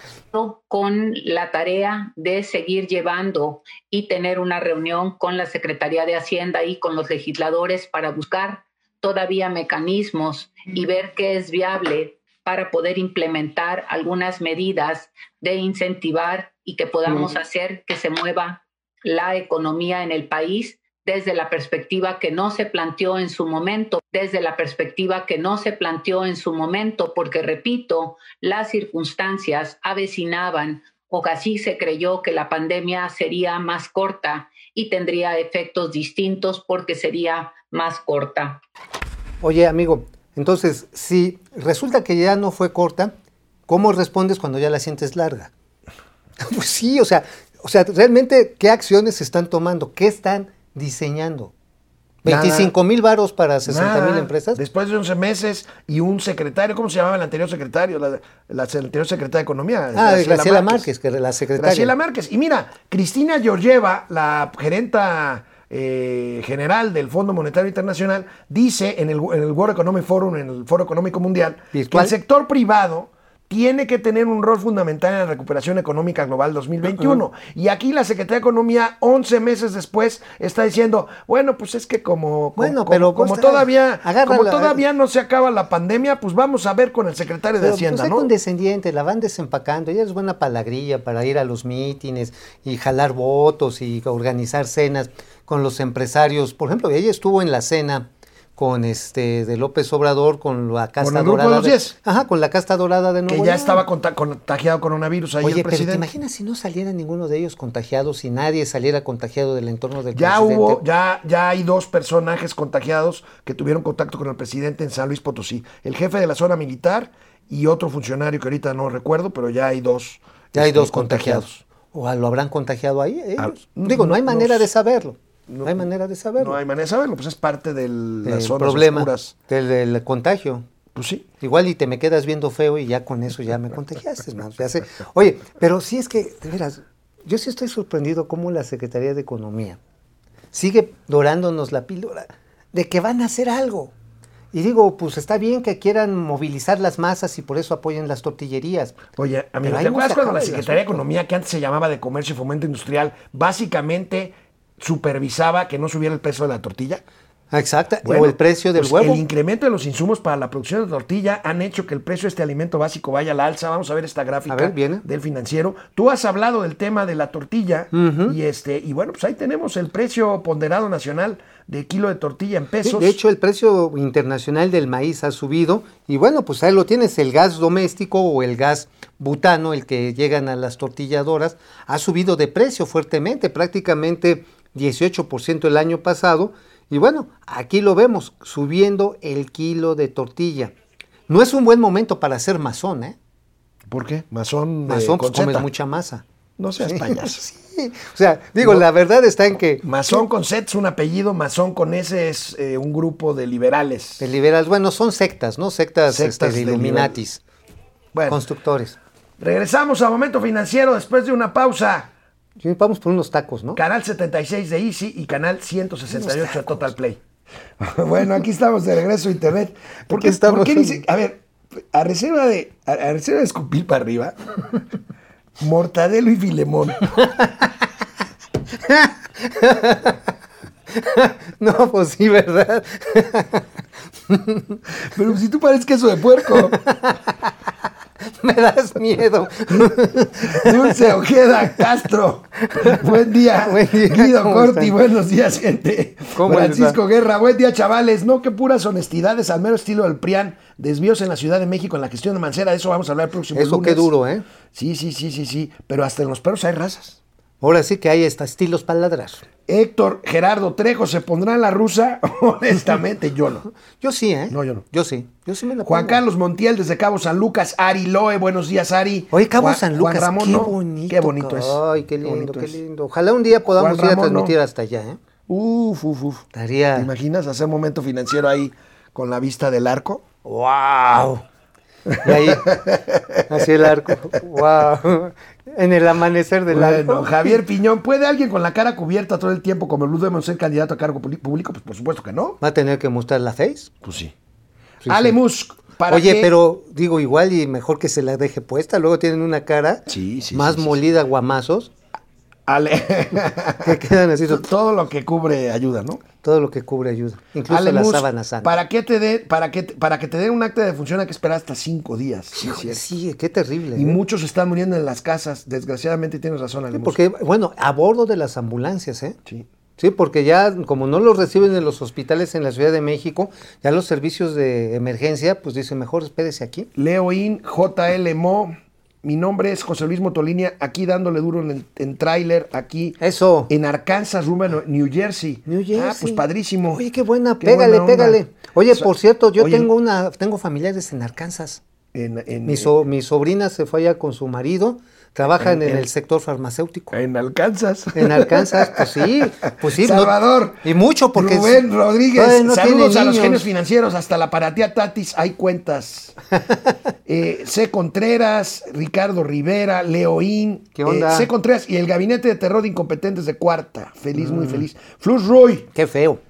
Con la tarea de seguir llevando y tener una reunión con la Secretaría de Hacienda y con los legisladores para buscar todavía mecanismos y ver qué es viable para poder implementar algunas medidas de incentivar y que podamos hacer que se mueva la economía en el país desde la perspectiva que no se planteó en su momento, desde la perspectiva que no se planteó en su momento, porque repito, las circunstancias avecinaban o casi se creyó que la pandemia sería más corta y tendría efectos distintos porque sería más corta. Oye, amigo, entonces, si resulta que ya no fue corta, ¿cómo respondes cuando ya la sientes larga? [LAUGHS] Pues sí, o sea, o sea, realmente, ¿qué acciones se están tomando? ¿Qué están diseñando? Nada. 25 mil varos para 60 mil empresas. Después de 11 meses y un secretario, ¿cómo se llamaba el anterior secretario? La, la anterior secretaria de Economía. Ah, Graciela, Márquez, que la secretaria. Graciela Márquez. Y mira, Cristina Georgieva, la gerenta eh, general del Fondo Monetario Internacional, dice en el, en el World Economic Forum, en el Foro Económico Mundial, ¿Virtual? que el sector privado tiene que tener un rol fundamental en la recuperación económica global 2021. Y aquí la Secretaría de Economía, 11 meses después, está diciendo, bueno, pues es que como, Bueno, como, pero como pues, todavía, como la- todavía no se acaba la pandemia, pues vamos a ver con el secretario de Pero, Hacienda, pues, ¿no? condescendiente, la van desempacando. Ella es buena palagrilla para ir a los mítines y jalar votos y organizar cenas con los empresarios. Por ejemplo, ella estuvo en la cena con este de López Obrador con la casta de dorada los 10. Ajá, con la casta dorada de que Nuevo ya León. estaba conta- contagiado coronavirus ahí Oye, el pero te presidente. imaginas si no saliera ninguno de ellos contagiados, si nadie saliera contagiado del entorno del Ya presidente. hubo, ya, ya hay dos personajes contagiados que tuvieron contacto con el presidente en San Luis Potosí. El jefe de la zona militar y otro funcionario que ahorita no recuerdo, pero ya hay dos. Ya hay este, dos contagiados. O lo habrán contagiado ahí ellos. Ah, Digo, no hay manera de saberlo. No, hay manera de saberlo. No hay manera de saberlo, pues es parte de las el zonas problema oscuras. del, del contagio. Pues sí. Igual y te me quedas viendo feo y ya con eso ya me contagiaste, man. Ya sé. Oye, pero sí es que, de veras, yo sí estoy sorprendido cómo la Secretaría de Economía sigue dorándonos la píldora de que van a hacer algo. Y digo, pues está bien que quieran movilizar las masas y por eso apoyen las tortillerías. Oye, amigo, ¿te acuerdas cuando la Secretaría de. Economía, que antes se llamaba de Comercio y Fomento Industrial, básicamente supervisaba que no subiera el precio de la tortilla? Ah, Exacto. Bueno, o el precio del pues huevo. El incremento de los insumos para la producción de tortilla han hecho que el precio de este alimento básico vaya al alza. Vamos a ver esta gráfica A ver, viene. del financiero. Tú has hablado del tema de la tortilla y este y bueno, pues ahí tenemos el precio ponderado nacional de kilo de tortilla en pesos. de hecho, el precio internacional del maíz ha subido y bueno, pues ahí lo tienes, el gas doméstico o el gas butano, el que llegan a las tortilladoras, ha subido de precio fuertemente, prácticamente 18% el año pasado. Y bueno, aquí lo vemos, subiendo el kilo de tortilla. No es un buen momento para ser masón, ¿eh? ¿Por qué? Masón, de- Masón, pues comes mucha masa. No seas Sí, payaso. [LAUGHS] sí. O sea, digo, No. la verdad está en que Masón con Z es un apellido, masón con S es eh, un grupo de liberales. el liberal, bueno, son sectas, ¿no? Sectas, Sectas este, de de Illuminatis, Bueno, constructores. regresamos a Momento Financiero después de una pausa. Sí, Vamos por unos tacos, ¿no? Canal 76 de Easy y canal 168 de Total Play. [LAUGHS] bueno, aquí estamos de regreso a internet. ¿Por Aquí qué, estamos por qué dice- a ver, a reserva de a, a reserva de escupir para arriba, [LAUGHS] Mortadelo y Filemón. [LAUGHS] No, pues sí, ¿verdad? Pero si tú pareces queso de puerco. [LAUGHS] Me das miedo. [LAUGHS] Dulce Ojeda Castro. Buen día. [LAUGHS] Buen día, Guido ¿cómo Corti, están? buenos días, gente. ¿Cómo les Francisco? Guerra, buen día, chavales. No, qué puras honestidades, al mero estilo del PRIAN. Desvíos en la Ciudad de México en la gestión de Mancera. De eso vamos a hablar el próximo Eso lunes. qué duro, ¿eh? Sí, sí, sí, sí, sí. Pero hasta en los perros hay razas. Ahora sí que hay hasta estilos para ladrar. Héctor Gerardo Trejo se pondrá en la rusa. [LAUGHS] Honestamente, yo no. Yo sí, ¿eh? No, yo no. Yo sí. Yo sí me la Juan. Carlos Montiel desde Cabo San Lucas, Ari Loe, buenos días, Ari. Oye, Cabo Juan- San Juan Lucas, Ramón, qué bonito. Qué bonito es. Ay, qué lindo, qué lindo. Ojalá un día podamos ir a transmitir ¿no? hasta allá, ¿eh? Uf, uf, uf. Estaría... ¿Te imaginas hacer momento financiero ahí con la vista del arco? ¡Wow! Y ahí, así el arco. ¡Wow! En el amanecer del Bueno, arco. Javier Piñón, ¿puede alguien con la cara cubierta todo el tiempo como Luz debemos ser candidato a cargo público? Pues por supuesto que no. ¿Va a tener que mostrar la face? Pues sí. Sí, Ale sí. Musk, ¿para Oye, qué? pero digo igual y mejor que se la deje puesta. Luego tienen una cara Sí, sí, más molida guamazos Ale... [LAUGHS] que quedan así. todo lo que cubre ayuda, ¿no? Todo lo que cubre ayuda. Incluso Ale la Musk, sábana santa. ¿para qué te dé, para que para que te den un acta de función hay que esperar hasta cinco días? Sí, cierto. sí, qué terrible. Y ¿eh? muchos están muriendo en las casas, desgraciadamente tienes razón, Ale Sí, porque, bueno, a bordo de las ambulancias, ¿eh? Sí. Sí, porque ya como no los reciben en los hospitales en la Ciudad de México, ya los servicios de emergencia, pues dicen, mejor espérese aquí. Leoín, JL Mo. Mi nombre es José Luis Motolinia, aquí dándole duro en, en tráiler, aquí Eso. en Arkansas, rumbo a New Jersey. New Jersey. Ah, pues padrísimo. Oye, qué buena, Qué pégale, buena pégale. Oye, O sea, por cierto, yo oye, tengo una, tengo familiares en Arkansas. En, en- Mi, so- mi sobrina se fue allá con su marido, trabajan en, En- en- el sector farmacéutico. en Arkansas. En Arkansas, pues sí, pues sí. no- Salvador. y mucho porque... Rubén Rodríguez, no saludos a los genios financieros, hasta la paratía Tatis, hay cuentas. [LAUGHS] Eh, C. Contreras, Ricardo Rivera, Leoín, ¿Qué onda? eh, C. Contreras y el gabinete de terror de incompetentes de cuarta. Feliz, muy feliz. Flus Roy. Qué feo.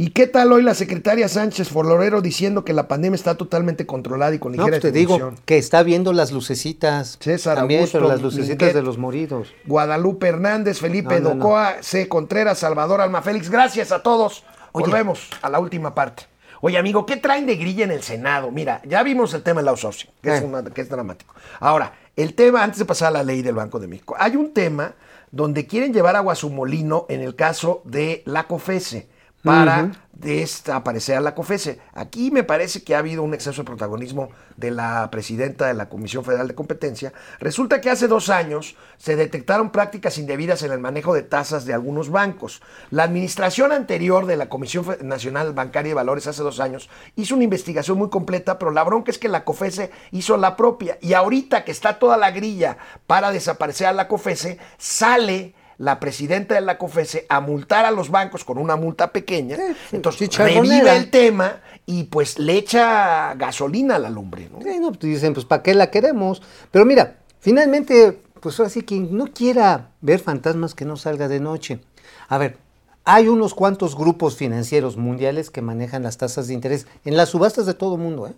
¿Y qué tal hoy la secretaria Sánchez Forlorero diciendo que la pandemia está totalmente controlada y con No, ligera pues te digo que está viendo las lucecitas. César También, Augusto pero las lucecitas Minguet. de los moridos. Guadalupe Hernández, Felipe No, no, no. Docoa, C. Contreras, Salvador Alma Félix. Gracias a todos. Oye. Volvemos a la última parte. Oye, amigo, ¿qué traen de grilla en el Senado? Mira, ya vimos el tema del outsourcing, que, es, Eh. una- que es dramático. Ahora, el tema, antes de pasar a la ley del Banco de México, hay un tema donde quieren llevar agua a su molino en el caso de la COFESE para desaparecer a la COFESE. Aquí me parece que ha habido un exceso de protagonismo de la presidenta de la Comisión Federal de Competencia. Resulta que hace dos años se detectaron prácticas indebidas en el manejo de tasas de algunos bancos. La administración anterior de la Comisión Nacional Bancaria y Valores hace dos años hizo una investigación muy completa, pero la bronca es que la COFESE hizo la propia. Y ahorita que está toda la grilla para desaparecer a la COFESE, sale la presidenta de la COFESE a multar a los bancos con una multa pequeña. Entonces revive el tema y pues le echa gasolina a la lumbre. ¿no? Sí, no, pues dicen, pues ¿para qué la queremos? Pero mira, finalmente, pues ahora sí, quien no quiera ver fantasmas que no salga de noche. A ver, hay unos cuantos grupos financieros mundiales que manejan las tasas de interés en las subastas de todo el mundo, ¿eh?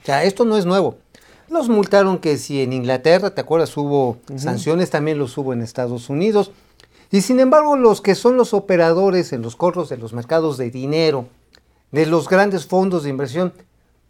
O sea, esto no es nuevo. Los multaron que si en Inglaterra, ¿te acuerdas? Hubo sanciones, también los hubo en Estados Unidos. Y sin embargo, los que son los operadores en los corros de los mercados de dinero, de los grandes fondos de inversión,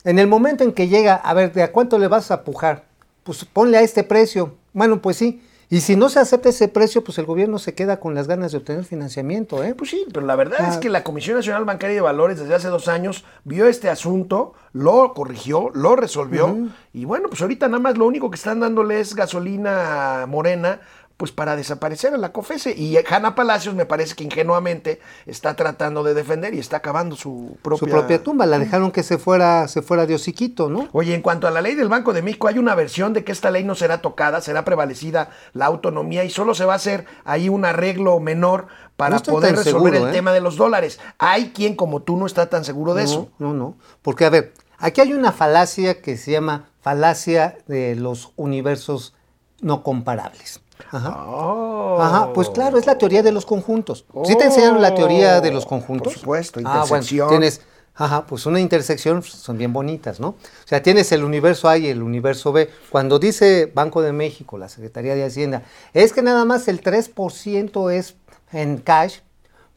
en el momento en que llega, a ver, ¿de a cuánto le vas a pujar? Pues ponle a este precio. Bueno, pues sí. Y si no se acepta ese precio, pues el gobierno se queda con las ganas de obtener financiamiento, ¿eh? Pues sí, pero la verdad Ah. es que la Comisión Nacional Bancaria de Valores desde hace dos años vio este asunto, lo corrigió, lo resolvió y bueno, pues ahorita nada más lo único que están dándole es gasolina morena pues para desaparecer a la COFESE y Hanna Palacios me parece que ingenuamente está tratando de defender y está acabando su propia, Su propia tumba, la dejaron que se fuera, se fuera de hociquito, ¿no? Oye, en cuanto a la ley del Banco de México, hay una versión de que esta ley no será tocada, será prevalecida la autonomía y solo se va a hacer ahí un arreglo menor para No poder resolver seguro, el ¿eh? tema de los dólares. Hay quien como tú no está tan seguro de no, eso. No, no. Porque, a ver, aquí hay una falacia que se llama falacia de los universos no comparables. Ajá. Oh. Ajá, pues claro, es la teoría de los conjuntos. ¿Sí te enseñaron la teoría de los Oh, conjuntos? por supuesto, Ah, bueno, intersección. tienes, ajá, pues una intersección son bien bonitas, ¿no? O sea, tienes el universo A y el universo B. Cuando dice Banco de México, la Secretaría de Hacienda, es que nada más el 3% es en cash,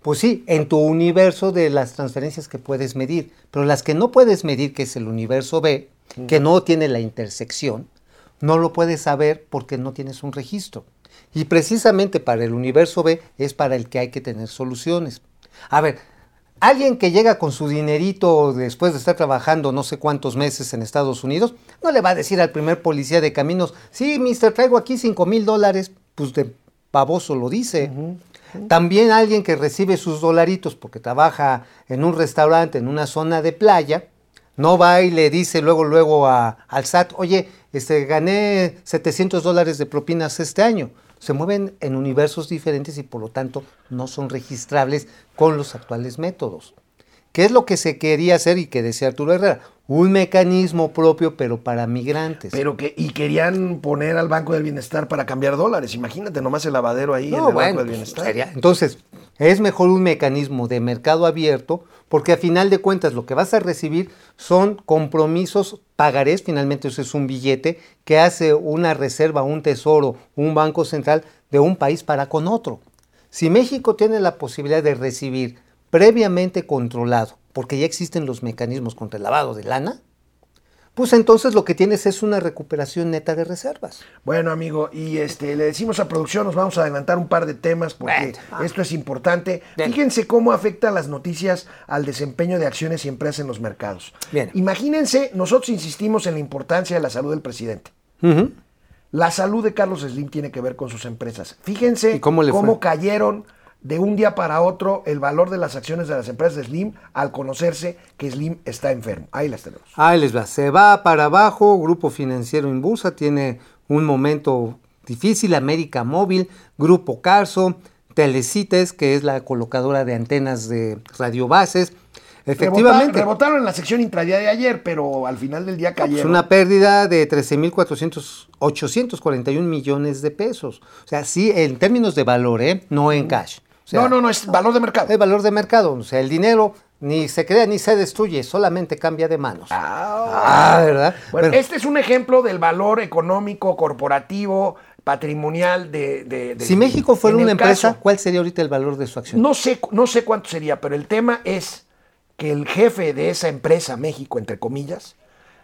pues sí, en tu universo de las transferencias que puedes medir, pero las que no puedes medir, que es el universo B, que no tiene la intersección, no lo puedes saber porque no tienes un registro. Y precisamente para el universo B es para el que hay que tener soluciones. A ver, alguien que llega con su dinerito después de estar trabajando no sé cuántos meses en Estados Unidos, no le va a decir al primer policía de caminos, sí, mister, traigo aquí 5 mil dólares, pues de pavoso lo dice. También alguien que recibe sus dolaritos porque trabaja en un restaurante, en una zona de playa, no va y le dice luego, luego a- al SAT, oye, este, gané 700 dólares de propinas este año. Se mueven en universos diferentes y por lo tanto no son registrables con los actuales métodos. ¿Qué es lo que se quería hacer y que decía Arturo Herrera? Un mecanismo propio pero para migrantes. Pero que, y querían poner al Banco del Bienestar para cambiar dólares. Imagínate nomás el lavadero ahí No, en el bueno, Banco del pues, Bienestar. sería- Entonces, es mejor un mecanismo de mercado abierto porque a final de cuentas lo que vas a recibir son compromisos, pagarés, finalmente eso es un billete que hace una reserva, un tesoro, un banco central de un país para con otro. Si México tiene la posibilidad de recibir previamente controlado, porque ya existen los mecanismos contra el lavado de lana, pues entonces lo que tienes es una recuperación neta de reservas. Bueno, amigo, y este le decimos a producción, nos vamos a adelantar un par de temas porque esto es importante. Bien. Fíjense cómo afectan las noticias al desempeño de acciones y empresas en los mercados. Bien. Imagínense, nosotros insistimos en la importancia de la salud del presidente. La salud de Carlos Slim tiene que ver con sus empresas. Fíjense ¿Y cómo cayeron de un día para otro el valor de las acciones de las empresas de Slim al conocerse que Slim está enfermo. Ahí las tenemos. Ahí les va. Se va para abajo. Grupo Financiero Inbursa tiene un momento difícil. América Móvil, Grupo Carso, Telecites, que es la colocadora de antenas de radiobases. Efectivamente. Rebota- rebotaron en la sección intradía de ayer, pero al final del día pues cayeron. una pérdida de 13.400, 841 millones de pesos. O sea, sí, en términos de valor, ¿eh? No en cash. O sea, no, no, no, es valor de mercado. Es valor de mercado. O sea, el dinero ni se crea ni se destruye, solamente cambia de manos. Ah, ¿verdad? Bueno, Pero- este es un ejemplo del valor económico, corporativo, patrimonial de... de- de Si. México fuera una empresa, caso- ¿cuál sería ahorita el valor de su acción? no, sé, no sé cuánto sería, pero el tema es que el jefe de esa empresa, México, entre comillas,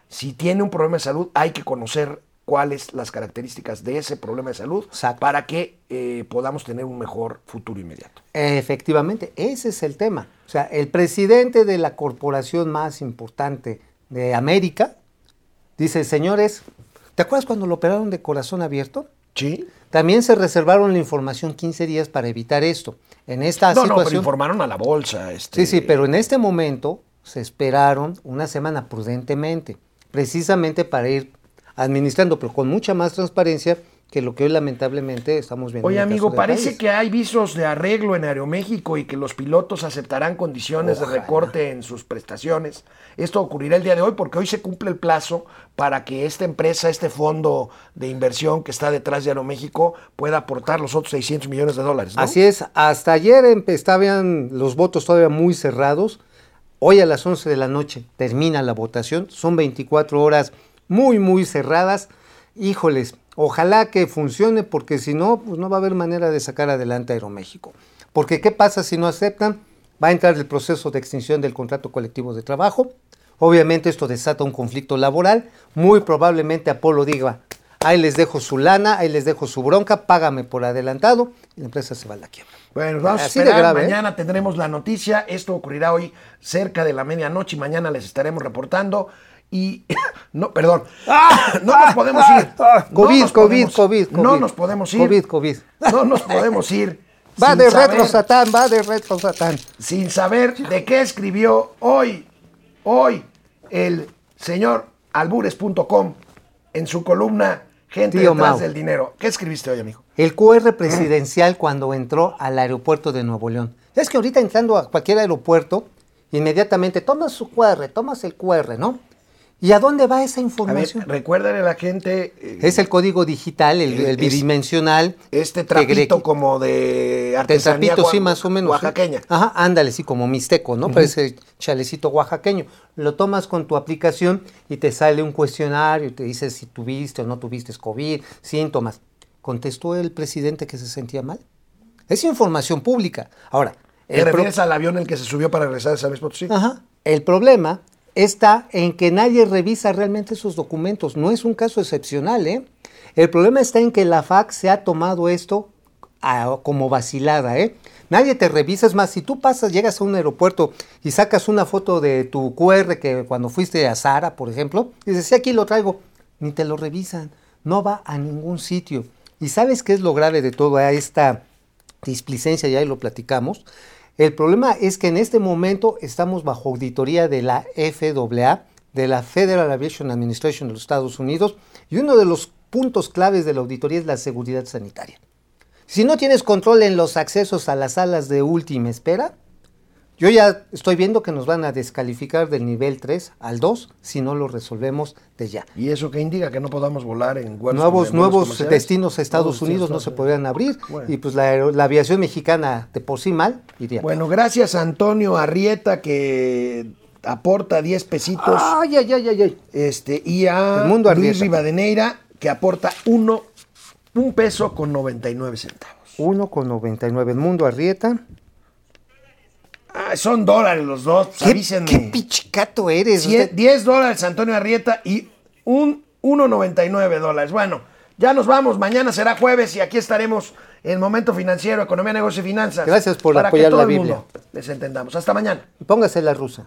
si tiene un problema de salud, hay que conocer cuáles las características de ese problema de salud Exacto. para que eh, podamos tener un mejor futuro inmediato. Efectivamente, ese es el tema. O sea, el presidente de la corporación más importante de América dice, señores, ¿te acuerdas cuando lo operaron de corazón abierto? ¿Sí? También se reservaron la información 15 días para evitar esto. En esta No, no, pero situación... informaron a la bolsa. Este, Sí, sí, pero en este momento se esperaron una semana prudentemente, precisamente para ir administrando, pero con mucha más transparencia que lo que hoy lamentablemente estamos viendo. Oye, en el amigo, caso parece país. que hay visos de arreglo en Aeroméxico y que los pilotos aceptarán condiciones de recorte en sus prestaciones. Esto ocurrirá el día de hoy porque hoy se cumple el plazo para que esta empresa, este fondo de inversión que está detrás de Aeroméxico, pueda aportar los otros 600 millones de dólares. ¿no? Así es, hasta ayer estaban los votos todavía muy cerrados. Hoy a las 11 de la noche termina la votación. Son 24 horas muy, muy cerradas. Híjoles, ojalá que funcione porque si no, pues no va a haber manera de sacar adelante Aeroméxico. Porque ¿qué pasa si no aceptan? Va a entrar el proceso de extinción del contrato colectivo de trabajo. Obviamente esto desata un conflicto laboral. Muy probablemente Apolo diga, ahí les dejo su lana, ahí les dejo su bronca, págame por adelantado. Y la empresa se va a la quiebra. Bueno, vamos Así a de esperar. ¿eh? mañana tendremos la noticia. Esto ocurrirá hoy cerca de la medianoche y mañana les estaremos reportando. Y [COUGHS] no, perdón, [COUGHS] no nos podemos ir. Ah, No COVID, COVID, COVID, No nos podemos ir. COVID, COVID. No nos podemos ir. [LAUGHS] Va de saber- retro satán, va de retro satán. Sin saber de qué escribió hoy, hoy, el señor albures.com en su columna Gente Tío detrás Mau. del dinero. ¿Qué escribiste hoy, amigo? El QR presidencial cuando entró al aeropuerto de Nuevo León. Es que ahorita entrando a cualquier aeropuerto, inmediatamente tomas su QR, tomas el QR, ¿no? ¿Y a dónde va esa A ver, información? recuérdale a la gente eh, es el código digital, el, el Es- bidimensional. este trapito como de artesanía trapito, sí, más o menos. ¿eh? Oaxaqueña. Ajá, ándale, sí, como mixteco, ¿no? Parece chalecito oaxaqueño. Lo tomas con tu aplicación y te sale un cuestionario, y te dice si tuviste o no tuviste COVID, síntomas. ¿Contestó el presidente que se sentía mal? Es información pública. Ahora, ¿Te refieres al avión en el que se subió para regresar a San Luis Potosí? Ajá. El problema está en que nadie revisa realmente esos documentos. No es un caso excepcional, ¿eh? El problema está en que la FAC se ha tomado esto a- como vacilada, ¿eh? Nadie te revisa. Es más, si tú pasas, llegas a un aeropuerto y sacas una foto de tu QR que cuando fuiste a Sara, por ejemplo, y dices, aquí lo traigo, ni te lo revisan. No va a ningún sitio. ¿Y sabes qué es lo grave de toda esta displicencia? Ya ahí lo platicamos. El problema es que en este momento estamos bajo auditoría de la FAA, de la Federal Aviation Administration de los Estados Unidos, y uno de los puntos claves de la auditoría es la seguridad sanitaria. Si no tienes control en los accesos a las salas de última espera, yo ya estoy viendo que nos van a descalificar del nivel 3 al 2 si no lo resolvemos de ya. ¿Y eso qué indica? Que no podamos volar en vuelos Nuevos, nuevos destinos a Estados Nuevos Unidos no se podrían abrir Bueno. y pues la, aviación mexicana de por sí mal iría. Bueno, gracias a Antonio Arrieta que aporta 10 pesitos. Ay, ay, ay, ay, ay. Este, y a El mundo Luis. Rivadeneira que aporta uno, un peso con 99 centavos. 1 con 99. El mundo Arrieta. Ah, son dólares los dos, pues ¿Qué, avísenme. qué pichicato eres? Cien- usted? 10 dólares Antonio Arrieta y un 1.99 dólares. Bueno, ya nos vamos. Mañana será jueves y aquí estaremos en Momento Financiero, Economía, Negocio y Finanzas. Gracias por para apoyar que todo la el Biblia. mundo les entendamos. Hasta mañana. Póngase la rusa.